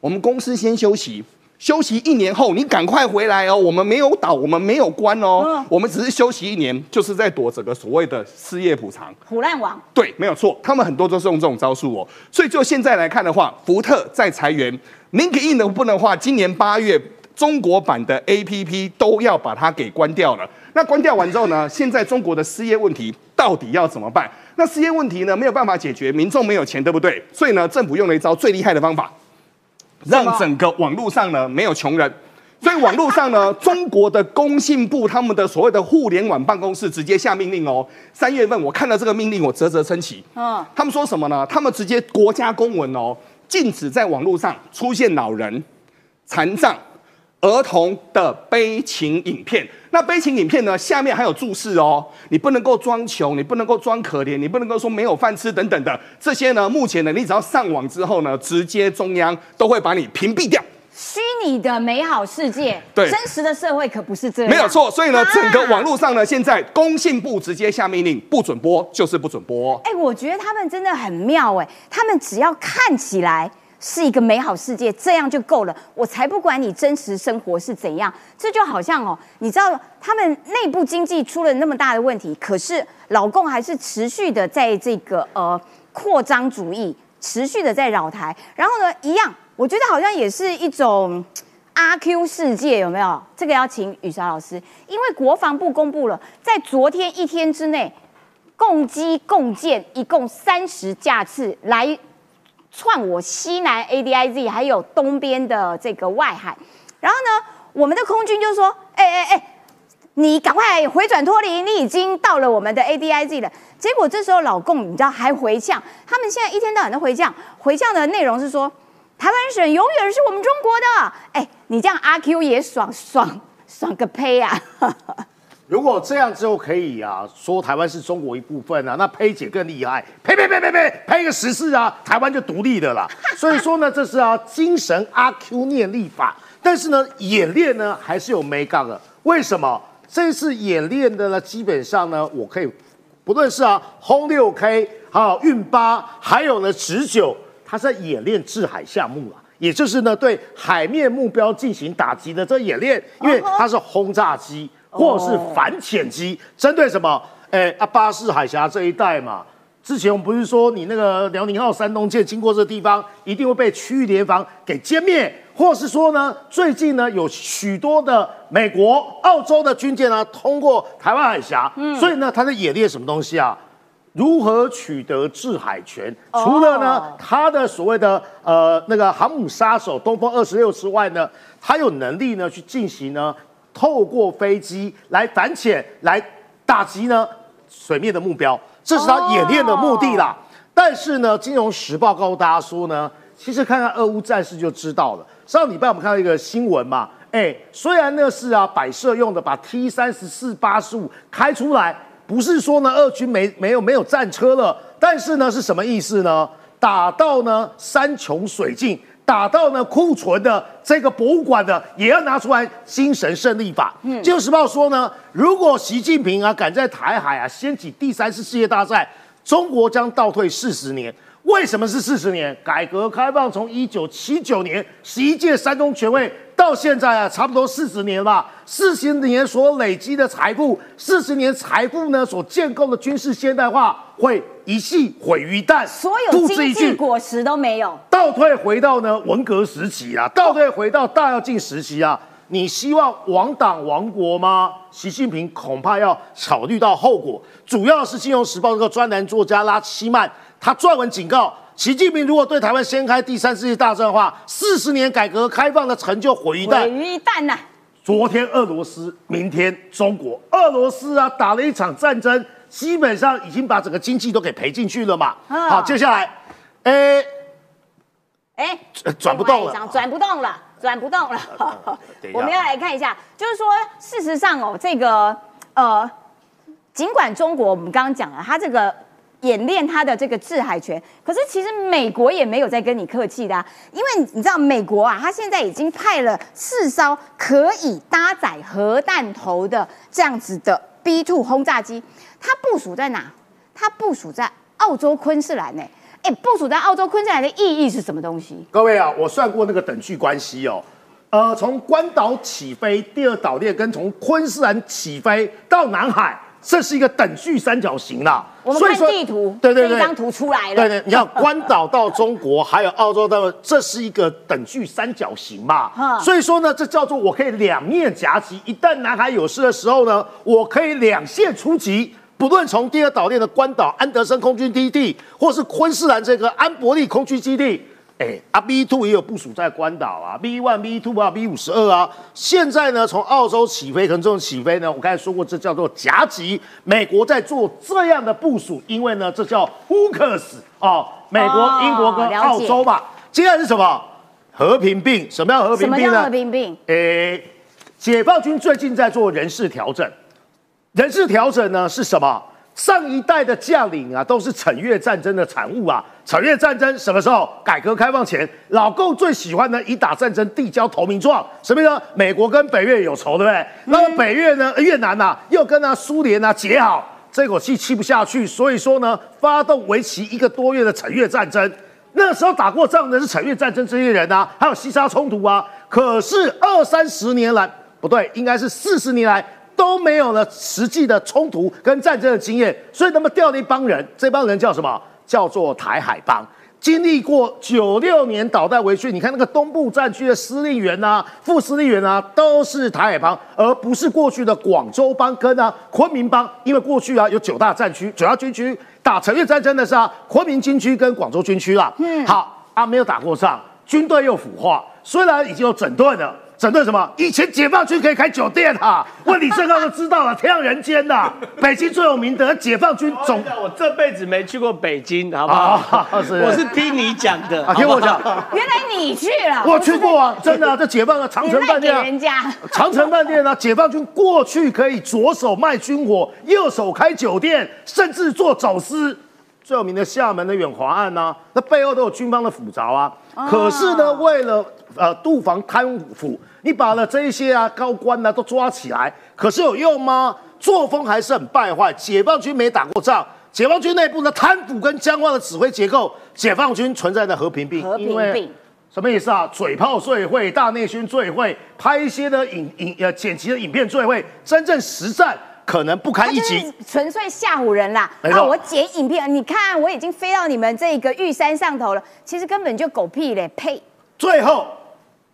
我们公司先休息，休息一年后你赶快回来哦。我们没有倒，我们没有关哦，我们只是休息一年，就是在躲这个所谓的失业补偿。虎烂王，对，没有错，他们很多都是用这种招数哦。所以就现在来看的话，福特在裁员，LinkedIn 的部分的话，今年八月中国版的 APP 都要把它给关掉了。那关掉完之后呢，现在中国的失业问题到底要怎么办？那失业问题呢没有办法解决，民众没有钱，对不对？所以呢，政府用了一招最厉害的方法，让整个网络上呢没有穷人。所以网络上呢，中国的工信部他们的所谓的互联网办公室直接下命令哦。三月份我看到这个命令，我啧啧称奇。嗯，他们说什么呢？他们直接国家公文哦，禁止在网络上出现老人、残障、儿童的悲情影片。那悲情影片呢，下面还有注释哦，你不能够装穷，你不能够装可怜，你不能够说没有饭吃等等的这些呢。目前呢，你只要上网之后呢，直接中央都会把你屏蔽掉。虚拟的美好世界，对真实的社会可不是这样，没有错，所以呢，啊整个网络上呢，现在工信部直接下命令，不准播就是不准播。哎、我觉得他们真的很妙哎、他们只要看起来是一个美好世界，这样就够了，我才不管你真实生活是怎样。这就好像哦，你知道他们内部经济出了那么大的问题，可是老共还是持续的在这个呃扩张主义，持续的在扰台，然后呢，一样，我觉得好像也是一种。阿 Q 世界有没有？这个要请雨莎老师，因为国防部公布了，在昨天一天之内，共机共建一共三十架次来串我西南 ADIZ，还有东边的这个外海。然后呢，我们的空军就说：“哎哎哎，你赶快回转脱离，你已经到了我们的 ADIZ 了。”结果这时候老共你知道还回呛，他们现在一天到晚都回呛，回呛的内容是说。台湾省永远是我们中国的，哎，你这样阿 Q 也爽爽爽个呸啊！如果这样之后可以啊，说台湾是中国一部分啊，那呸姐更厉害，呸呸呸呸呸，呸个十次啊，台湾就独立的啦。所以说呢，这是啊精神阿 Q 念力法，但是呢，演练呢还是有没杠的。为什么？这次演练的呢，基本上呢，我可以不论是啊轰六 K，还有运八，还有呢直九。它是在演练制海项目啊，也就是呢对海面目标进行打击的这演练，因为它是轰炸机或者是反潜机，针对什么？哎啊巴士海峡这一带嘛。之前我们不是说你那个辽宁号、山东舰经过这地方，一定会被区域联防给歼灭，或是说呢，最近呢有许多的美国、澳洲的军舰呢通过台湾海峡，所以呢，它在演练什么东西啊？如何取得制海权？除了呢，它的所谓的呃那个航母杀手东风二十六之外呢，它有能力呢去进行呢，透过飞机来反潜来打击呢水面的目标，这是他演练的目的啦。但是呢，《金融时报》告诉大家说呢，其实看看俄乌战事就知道了。上礼拜我们看到一个新闻嘛，哎，虽然那是啊摆设用的，把 T 三十四八十五开出来。不是说呢，俄军没没有没有战车了，但是呢是什么意思呢？打到呢山穷水尽，打到呢库存的这个博物馆的，也要拿出来精神胜利法。嗯，《金融时报》说呢，如果习近平啊敢在台海啊掀起第三次世界大战，中国将倒退四十年。为什么是四十年？改革开放从一九七九年十一届三中全会到现在啊，差不多四十年吧。四十年所累积的财富，四十年财富呢所建构的军事现代化，会一系毁于一旦。所有经济果实都没有，倒退回到呢文革时期啊，倒退回到大跃进时期啊。你希望亡党亡国吗？习近平恐怕要考虑到后果。主要是《金融时报》这个专栏作家拉希曼。他撰文警告，习近平如果对台湾掀开第三世界大战的话，四十年改革开放的成就毁于一旦。毁于一旦呐！昨天俄罗斯，明天中国，俄罗斯啊打了一场战争，基本上已经把整个经济都给赔进去了嘛。嗯好，接下来，哎，哎，呃转不动了转不动了，转不动了。我们要来看一下，就是说，事实上哦，这个呃，尽管中国我们刚刚讲了，它这个演练它的这个制海权，可是其实美国也没有在跟你客气的、啊，因为你知道美国啊，他现在已经派了四艘可以搭载核弹头的这样子的 B two 轰炸机，它部署在哪？它部署在澳洲昆士兰呢、哎，部署在澳洲昆士兰的意义是什么东西？各位啊，我算过那个等距关系哦。呃，从关岛起飞，第二岛链跟从昆士兰起飞到南海，这是一个等距三角形啦。我们看地图，对对对，这一张图出来了。对对，你看关岛到中国，还有澳洲到，这是一个等距三角形嘛嗯。所以说呢，这叫做我可以两面夹击。一旦南海有事的时候呢，我可以两线出击。不论从第二岛链的关岛安德森空军基地，或是昆士兰这个安伯利空军基地，哎，啊 B two 也有部署在关岛啊，B one、B two 啊，B 五十二啊。现在呢，从澳洲起飞，可能这种起飞呢，我刚才说过，这叫做夹击。美国在做这样的部署，因为呢，这叫 Hookers 哦，美国、哦英国跟澳洲嘛。接下来是什么？和平病。什么叫和平病呢？么叫和平病？诶，解放军最近在做人事调整，人事调整呢是什么？上一代的将领啊，都是惩越战争的产物啊。惩越战争什么时候？改革开放前，老共最喜欢呢以打战争递交投名状，什么意思呢？美国跟北越有仇，对不对？那么北越呢，越南呐、又跟啊苏联啊结好，这口气气不下去，所以说呢，发动为期一个多月的惩越战争。那时候打过仗的是惩越战争这些人啊，还有西沙冲突啊。可是二三十年来，不对，应该是四十年来都没有了实际的冲突跟战争的经验，所以他们调了一帮人，这帮人叫什么？叫做台海帮。经历过九六年导弹围训，你看那个东部战区的司令员啊、副司令员啊，都是台海帮，而不是过去的广州帮跟啊昆明帮。因为过去啊有九大战区、九大军区，打陈越战争的是啊昆明军区跟广州军区啦。嗯，好啊，没有打过仗，军队又腐化，虽然已经有整顿了。整顿什么？以前解放军可以开酒店啊，问李正浩就知道了，天上人间呐、北京最有名的解放军总我这辈子没去过北京，好不好？啊是我是听你讲的，啊，听我讲，原来你去了，我去过啊，真的啊，这解放的长城饭店人家，长城饭店啊，解放军过去可以左手卖军火，右手开酒店，甚至做走私。最有名的厦门的远华案呐、那背后都有军方的斧凿啊。可是呢，为了呃杜防贪腐，你把了这一些啊高官呢、都抓起来，可是有用吗？作风还是很败坏。解放军没打过仗，解放军内部的贪腐跟僵化的指挥结构，解放军存在的和平病，和平病什么意思啊？嘴炮最会，大内宣最会，拍一些的影影呃剪辑的影片最会，真正实战可能不堪一击。就是纯粹吓唬人啦！没错啊，我剪影片，你看我已经飞到你们这个玉山上头了，其实根本就狗屁嘞！呸！最后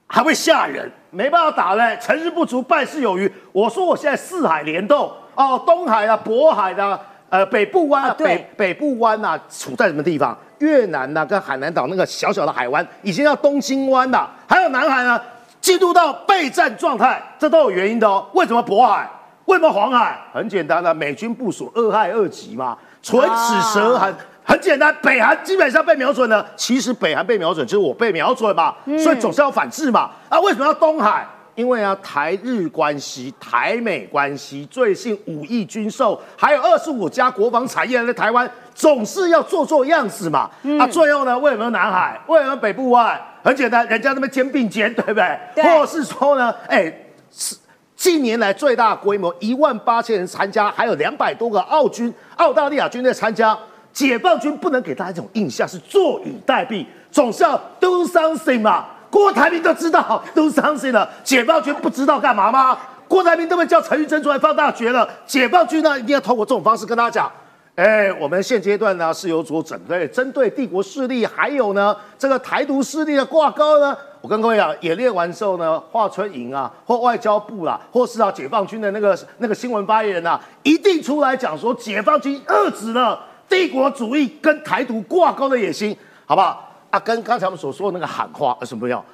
还会吓人，没办法打嘞，成事不足败事有余。我说我现在四海联动哦，东海啊、渤海啊、呃北部湾北北部湾呐、处在什么地方？越南呐、跟海南岛那个小小的海湾，已经要东京湾了，还有南海呢，进入到备战状态，这都有原因的哦。为什么渤海？为什么黄海？很简单的、美军部署二害二级嘛，唇齿舌寒。很简单，北韩基本上被瞄准了。其实北韩被瞄准，就是我被瞄准嘛，所以总是要反制嘛。啊，为什么要东海？因为啊，台日关系、台美关系，最近五亿军售，还有二十五家国防产业在台湾，总是要做做样子嘛。啊，最后呢，为什么南海？为什么北部湾？很简单，人家那边肩并肩，对不对？对或者是说呢，哎，是近年来最大规模，一万八千人参加，还有两百多个澳军、澳大利亚军队参加。解放军不能给大家这种印象是坐以待毙，总是要 do something 嘛。郭台铭都知道 do something 了，解放军不知道干嘛吗？郭台铭都被叫陈玉珍出来放大学了，解放军呢一定要透过这种方式跟大家讲。哎，我们现阶段呢是有所准备，针对帝国势力，还有呢这个台独势力的挂钩呢。我跟各位讲，演练完之后呢，华春莹啊，或外交部啦、或是啊解放军的那个那个新闻发言人啊，一定出来讲说，解放军遏制了帝国主义跟台独挂钩的野心，好不好？啊，跟刚才我们所说的那个喊话有什么不一样？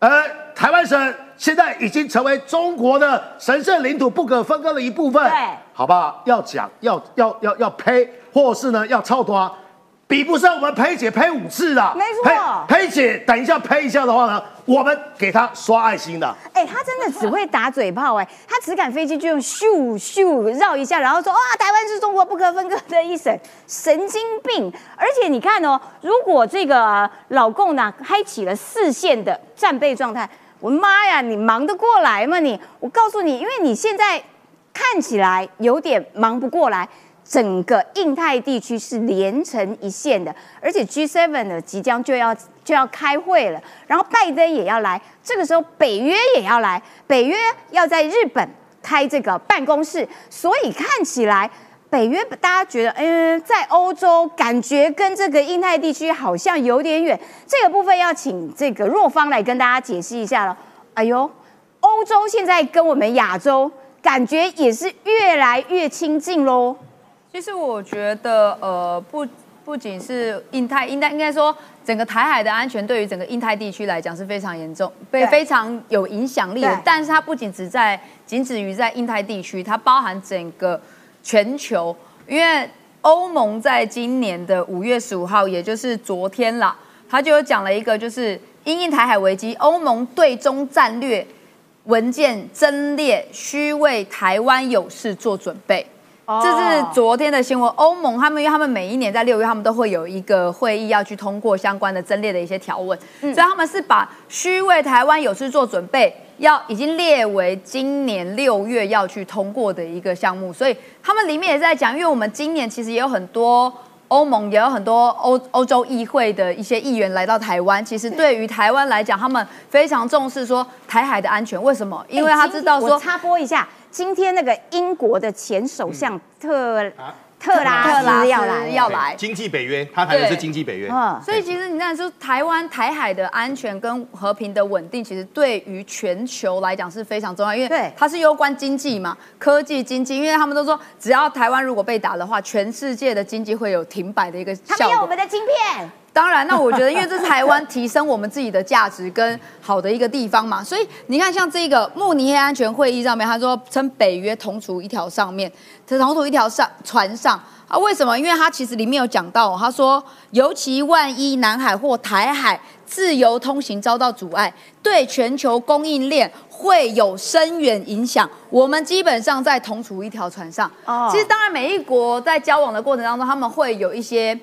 而台湾省现在已经成为中国的神圣领土不可分割的一部分，对，好不好？要讲要要要要呸，或是呢要操多，比不上我们佩姐拍五次的，没错裴裴姐等一下拍一下的话呢，我们给她刷爱心的。哎、她真的只会打嘴炮哎、她只赶飞机就用咻咻绕一下，然后说哇，台湾是中国不可分割的一省，神经病！而且你看哦，如果这个、呃老共呢开启了四线的战备状态，我妈呀，你忙得过来吗你？我告诉你，因为你现在看起来有点忙不过来。整个印太地区是连成一线的，而且 G7 呢即将就要就要开会了，然后拜登也要来，这个时候北约也要来，北约要在日本开这个办公室，所以看起来北约大家觉得，嗯，在欧洲感觉跟这个印太地区好像有点远，这个部分要请这个若方来跟大家解释一下了。哎呦，欧洲现在跟我们亚洲感觉也是越来越亲近喽。其实我觉得，呃，不不仅是印太，应该应该说，整个台海的安全对于整个印太地区来讲是非常严重，被非常有影响力的。但是它不仅只在仅止于在印太地区，它包含整个全球。因为欧盟在今年的五月十五号，也就是昨天啦，他就有讲了一个，就是因应台海危机，欧盟对中战略文件增列，需为台湾有事做准备。哦这是昨天的新闻。欧盟他们，因为他们每一年在六月，他们都会有一个会议要去通过相关的增列的一些条文，嗯所以他们是把需为台湾有事做准备，要已经列为今年六月要去通过的一个项目。所以他们里面也在讲，因为我们今年其实也有很多。欧盟也有很多欧欧洲议会的一些议员来到台湾，其实对于台湾来讲，他们非常重视说台海的安全。为什么？因为他知道说插播一下，今天那个英国的前首相特、特拉特拉斯斯要来，要来经济北约，他谈的是经济北约。嗯，所以其实你看，说台湾台海的安全跟和平的稳定，其实对于全球来讲是非常重要，因为对它是攸关经济嘛，科技经济，因为他们都说，只要台湾如果被打的话，全世界的经济会有停摆的一个他效果。们要我们的晶片。当然，那我觉得，因为这是台湾提升我们自己的价值跟好的一个地方嘛，所以你看，像这个慕尼黑安全会议上面，他说称北约同处一条上面，这同处一条上船上啊？为什么？因为他其实里面有讲到，他说，尤其万一南海或台海自由通行遭到阻碍，对全球供应链会有深远影响。我们基本上在同处一条船上。哦其实当然，每一国在交往的过程当中，他们会有一些。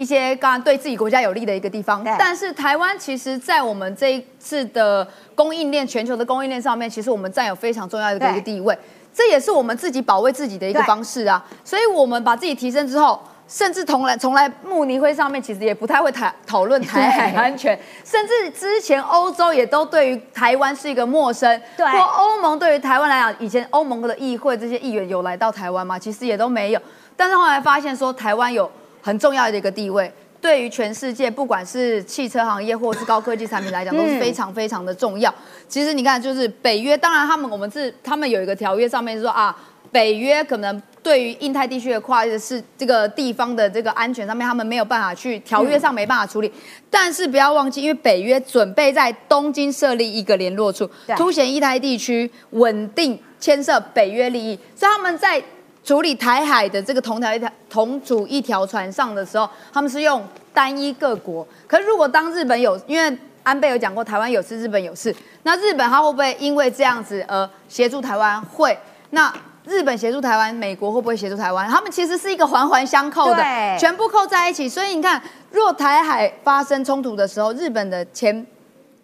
一些刚刚对自己国家有利的一个地方，但是台湾其实，在我们这一次的供应链、全球的供应链上面，其实我们占有非常重要的一个地位，这也是我们自己保卫自己的一个方式啊。所以，我们把自己提升之后，甚至从来从来慕尼会上面其实也不太会谈讨论 台海安全，甚至之前欧洲也都对于台湾是一个陌生，对。或欧盟对于台湾来讲，以前欧盟的议会这些议员有来到台湾吗？其实也都没有。但是后来发现说，台湾有很重要的一个地位，对于全世界，不管是汽车行业或是高科技产品来讲，都是非常非常的重要。其实你看，就是北约，当然他们我们是他们有一个条约上面说啊，北约可能对于印太地区的跨越是这个地方的这个安全上面，他们没有办法去条约上没办法处理。但是不要忘记，因为北约准备在东京设立一个联络处，凸显印太地区稳定，牵涉北约利益，所以他们在。处理台海的这个同条一条同组一条船上的时候，他们是用单一各国。可是如果当日本有，因为安倍有讲过台湾有事，日本有事，那日本他会不会因为这样子而协助台湾？会。那日本协助台湾，美国会不会协助台湾？他们其实是一个环环相扣的，全部扣在一起。所以你看，若台海发生冲突的时候，日本的前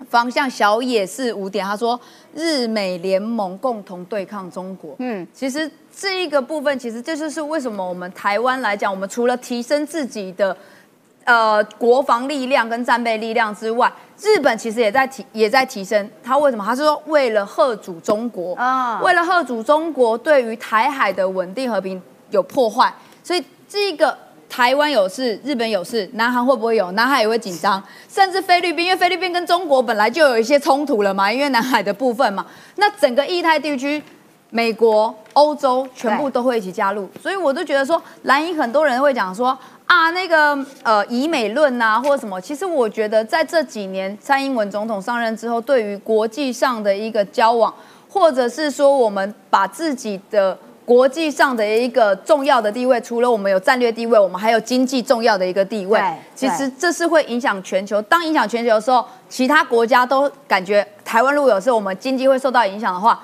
方向小野是五点，他说日美联盟共同对抗中国。嗯，其实这一个部分，其实这就是为什么我们台湾来讲，我们除了提升自己的呃国防力量跟战备力量之外，日本其实也在提也在提升。他为什么？他是说为了贺主中国啊为了贺主中国对于台海的稳定和平有破坏，所以这个。台湾有事，日本有事，南韩会不会有？南海也会紧张，甚至菲律宾，因为菲律宾跟中国本来就有一些冲突了嘛，因为南海的部分嘛。那整个印太地区，美国、欧洲全部都会一起加入，所以我都觉得说，蓝营很多人会讲说啊，那个呃，以美论呐，或者什么，其实我觉得在这几年蔡英文总统上任之后，对于国际上的一个交往，或者是说我们把自己的国际上的一个重要的地位，除了我们有战略地位，我们还有经济重要的一个地位。其实这是会影响全球。当影响全球的时候，其他国家都感觉台湾如果有时候我们经济会受到影响的话，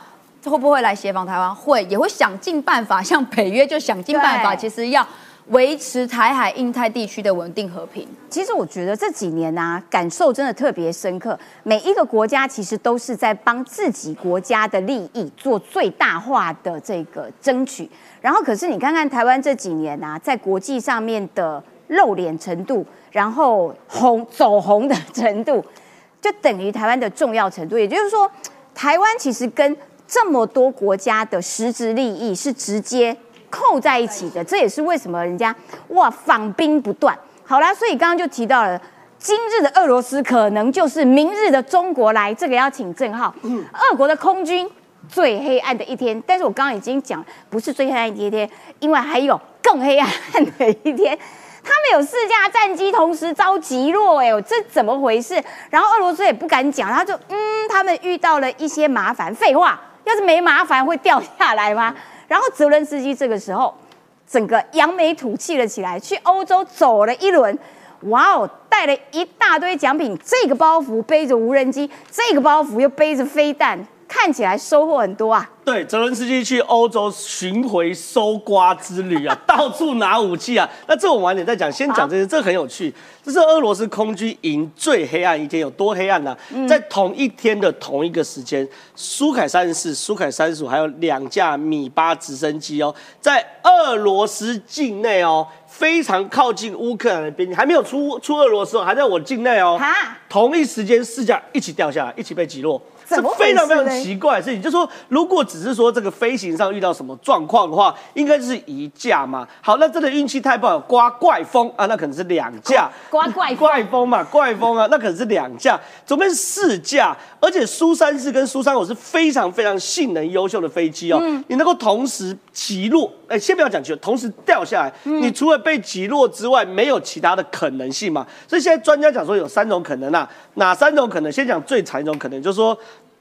会不会来协防台湾？会，也会想尽办法，像北约就想尽办法，其实要。维持台海、印太地区的稳定和平。其实我觉得这几年呢，感受真的特别深刻。每一个国家其实都是在帮自己国家的利益做最大化的这个争取。然后，可是你看看台湾这几年啊，在国际上面的露脸程度，然后红走红的程度，就等于台湾的重要程度。也就是说，台湾其实跟这么多国家的实质利益是直接。扣在一起的，这也是为什么人家哇访兵不断。好啦，所以刚刚就提到了，今日的俄罗斯可能就是明日的中国来。这个要请郑浩。嗯，俄国的空军最黑暗的一天，但是我刚刚已经讲，不是最黑暗的一天，因为还有更黑暗的一天。他们有四架战机同时遭击落，哎，这怎么回事？然后俄罗斯也不敢讲，他就嗯，他们遇到了一些麻烦。废话，要是没麻烦会掉下来吗？然后泽伦斯基这个时候，整个扬眉吐气了起来，去欧洲走了一轮，哇哦，带了一大堆奖品，这个包袱背着无人机，这个包袱又背着飞弹，看起来收获很多啊。对，泽伦斯基去欧洲巡回搜刮之旅啊，到处拿武器啊。那这我晚点再讲，先讲这些，这很有趣。这是俄罗斯空军营最黑暗一天，有多黑暗呢？在同一天的同一个时间，苏凯三十四、苏凯三十五，还有两架米八直升机哦，在俄罗斯境内哦，非常靠近乌克兰的边境，还没有出出俄罗斯，还在我境内哦。同一时间四架一起掉下来，一起被击落。是非常非常奇怪的事情，就说如果只是说这个飞行上遇到什么状况的话，应该是一架嘛。好，那真的运气太不好，刮怪风啊，那可能是两架。刮怪 怪风嘛，怪风啊，那可能是两架，总共四架。而且苏三四跟苏三五是非常非常性能优秀的飞机哦，你能够同时击落，哎，先不要讲击落，同时掉下来，你除了被击落之外，没有其他的可能性嘛。所以现在专家讲说有三种可能啊，哪三种可能？先讲最惨一种可能，就是说。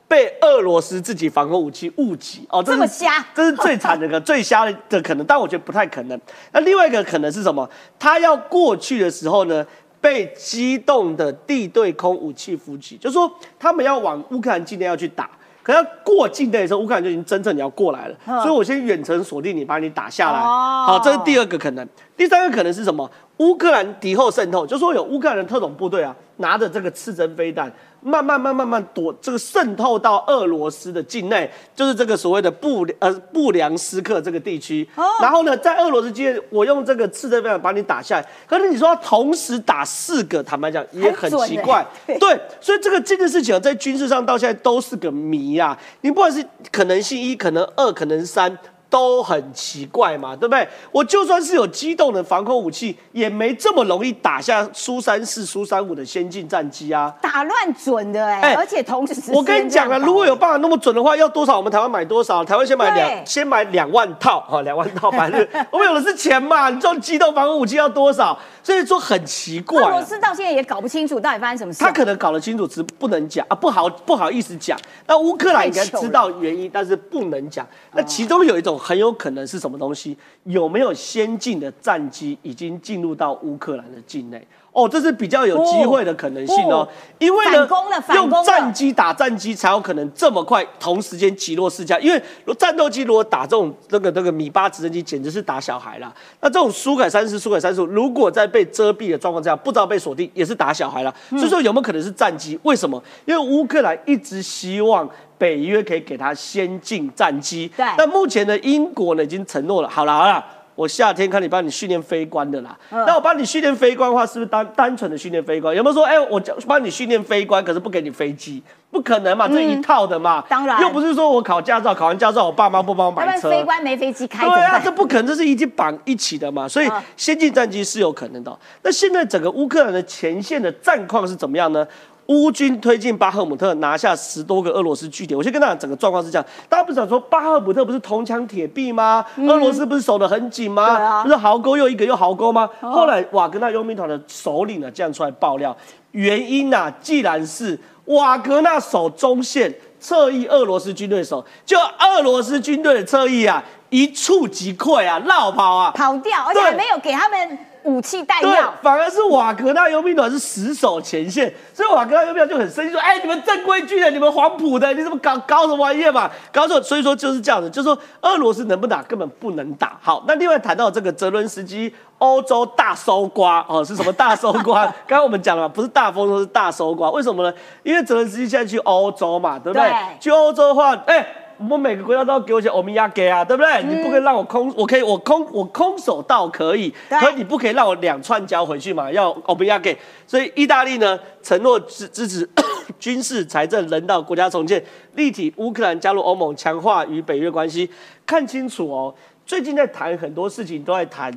被俄罗斯自己防空武器误击哦，这么瞎，这是最惨的个最瞎的可能，但我觉得不太可能。那另外一个可能是什么？他要过去的时候呢，被机动的地对空武器伏击，就是说他们要往乌克兰境内要去打，可要过境内的时候，乌克兰就已经真正你要过来了，所以我先远程锁定你，把你打下来。好，这是第二个可能。第三个可能是什么？乌克兰敌后渗透，就说有乌克兰的特种部队啊，拿着这个刺针飞弹。慢慢、慢、慢慢躲，这个渗透到俄罗斯的境内，就是这个所谓的布呃不良斯克这个地区。哦然后呢，在俄罗斯境内，我用这个刺针飞弹把你打下来。可是你说同时打四个，坦白讲也很奇怪。对，所以这个这件事情在军事上到现在都是个谜啊。你不管是可能性一，可能二，可能三。都很奇怪嘛，对不对？我就算是有机动的防空武器，也没这么容易打下苏三四、苏三五的先进战机啊！打乱准的哎，而且同时，我跟你讲啊，如果有办法那么准的话，要多少？我们台湾买多少？台湾先买两，先买两万套哈，两万套反正 我们有的是钱嘛。你说机动防空武器要多少？所以说很奇怪。俄罗斯到现在也搞不清楚到底发生什么事。他可能搞得清楚，只不能讲啊，不好不好意思讲。那乌克兰应该知道原因，但是不能讲。那其中有一种。很有可能是什么东西？有没有先进的战机已经进入到乌克兰的境内？哦，这是比较有机会的可能性哦。因为呢，用战机打战机才有可能这么快同时间击落四架。因为战斗机如果打这种那个那个米八直升机，简直是打小孩了。那这种苏改三十、苏改三十五，如果在被遮蔽的状况下，不知道被锁定，也是打小孩了。所以说有没有可能是战机？为什么？因为乌克兰一直希望。北约可以给他先进战机，对。但目前呢英国呢，已经承诺了，好了好了，我夏天看你帮你训练飞官的啦。那我帮你训练飞官的话，是不是单单纯的训练飞官？有没有说，哎，我帮你训练飞官，可是不给你飞机？不可能嘛，这一套的嘛。当然。又不是说我考驾照，考完驾照我爸妈不帮我买车。飞官没飞机开。对啊，这不可能，这是一起绑一起的嘛。所以先进战机是有可能的。那现在整个乌克兰的前线的战况是怎么样呢？乌军推进巴赫姆特，拿下十多个俄罗斯据点。我先跟大家讲整个状况是这样，大家不是讲说巴赫姆特不是铜墙铁壁吗？俄罗斯不是守得很紧吗？啊不是壕沟又一个又壕沟吗？后来瓦格纳佣兵团的首领呢，这样出来爆料，原因呐、既然是瓦格纳守中线，侧翼俄罗斯军队守，就俄罗斯军队的侧翼啊，一触即溃啊，绕跑啊，跑掉，而且还没有给他们武器弹对药，。反而是瓦格纳佣兵团是死守前线，所以瓦格纳佣兵团就很生气，说：“哎，你们正规军的，你们黄埔的，你怎么搞搞什么玩意儿嘛？搞错。”所以说就是这样子，就是说俄罗斯能不打根本不能打。好，那另外谈到这个泽伦斯基欧洲大搜刮哦，是什么大搜刮？刚刚我们讲了嘛，不是大丰收，是大搜刮。为什么呢？因为泽伦斯基现在去欧洲嘛，对不对？对去欧洲的话，哎。我们每个国家都要给我一些欧米亚给啊，对不对？你不可以让我空，我可以我空我空手道可以，可你不可以让我两串交回去嘛，要欧米亚给。所以意大利呢承诺支支持 军事、财政、人道、国家重建，力挺乌克兰加入欧盟，强化与北约关系。看清楚哦，最近在谈很多事情都在谈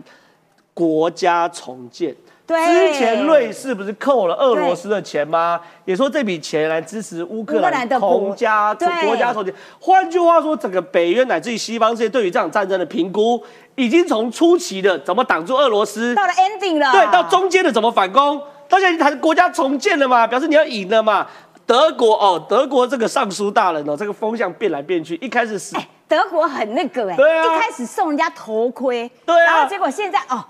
国家重建。对之前瑞士不是扣了俄罗斯的钱吗？也说这笔钱来支持乌克兰兰的国国家对国家重建。换句话说，整个北约乃至于西方世界对于这场战争的评估，已经从初期的怎么挡住俄罗斯，到了 ending 了，对，到中间的怎么反攻，到现在谈国家重建了嘛，表示你要赢了嘛。德国哦，德国这个尚书大人哦，这个风向变来变去，一开始是德国很那个哎、对啊一开始送人家头盔，对啊然后结果现在哦，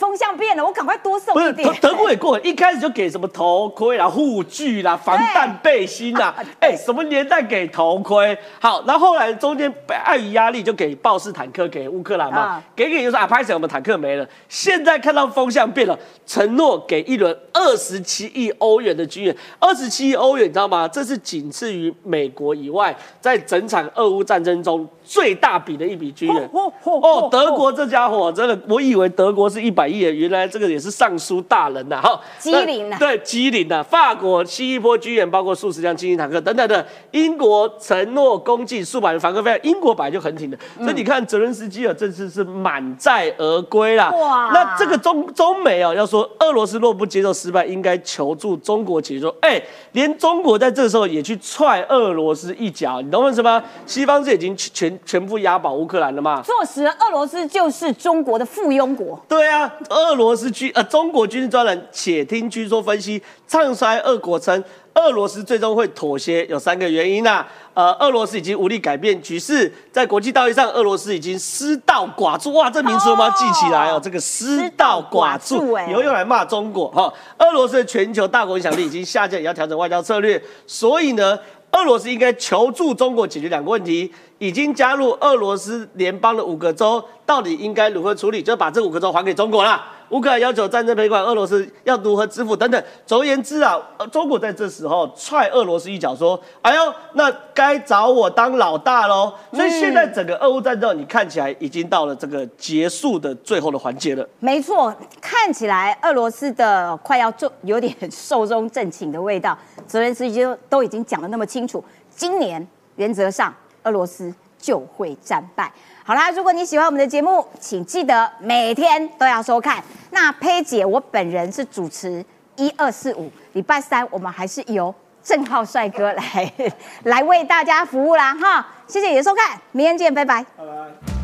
风向变了，我赶快多送一点德。德国也过了，一开始就给什么头盔啦、护具啦、防弹背心啦，哎、什么年代给头盔？好，然后后来中间碍于压力，就给豹式坦克给乌克兰嘛，啊给给就是啊，拍谁我们坦克没了。现在看到风向变了，承诺给一轮二十七亿欧元的军援，二十七亿欧元，你知道吗？这是仅次于美国以外，在整场俄乌战争中最大笔的一笔军援。哦，德国这家伙真的，我以为德国是一百亿的，原来这个也是尚书大人呐、哈，机灵啊。对，机灵呐、法国新一波军援包括数十辆轻型坦克等等的，英国承诺供给数百人反克飞弹，英国本来就很挺的，所以你看泽伦斯基啊，这次是满载而归啦。哇。那这个中中美啊，要说俄罗斯若不接受失败，应该求助中国解说，哎，连中国在这时候也去踹俄罗斯一脚，你懂我意思吗？西方是已经全全部押宝乌克兰了嘛？坐实了俄罗斯就是中国的附庸国。对啊，俄罗斯军呃中国军事专栏且听军说分析，唱衰俄国称俄罗斯最终会妥协，有三个原因啊、呃，俄罗斯已经无力改变局势，在国际道义上，俄罗斯已经失道寡助。哇，这名词我们要记起来哦，这个失道寡助以后用来骂中国哈、俄罗斯的全球大国影响力已经下降，也要调整外交策略。所以呢，俄罗斯应该求助中国解决两个问题：已经加入俄罗斯联邦的五个州，到底应该如何处理？就把这五个州还给中国了。乌克兰要求战争赔款，俄罗斯要如何支付等等。总而言之啊，呃中国在这时候踹俄罗斯一脚，说：“哎呦，那该找我当老大喽。”所以现在整个俄乌战争，你看起来已经到了这个结束的最后的环节了。没错，看起来俄罗斯的快要重有点寿终正寝的味道。泽连斯基都都已经讲的那么清楚，今年原则上俄罗斯就会战败。好啦，如果你喜欢我们的节目，请记得每天都要收看。那佩姐，我本人是主持一二四五，礼拜三我们还是由郑浩帅哥来 来为大家服务啦哈。谢谢你的收看，明天见，拜拜。拜拜。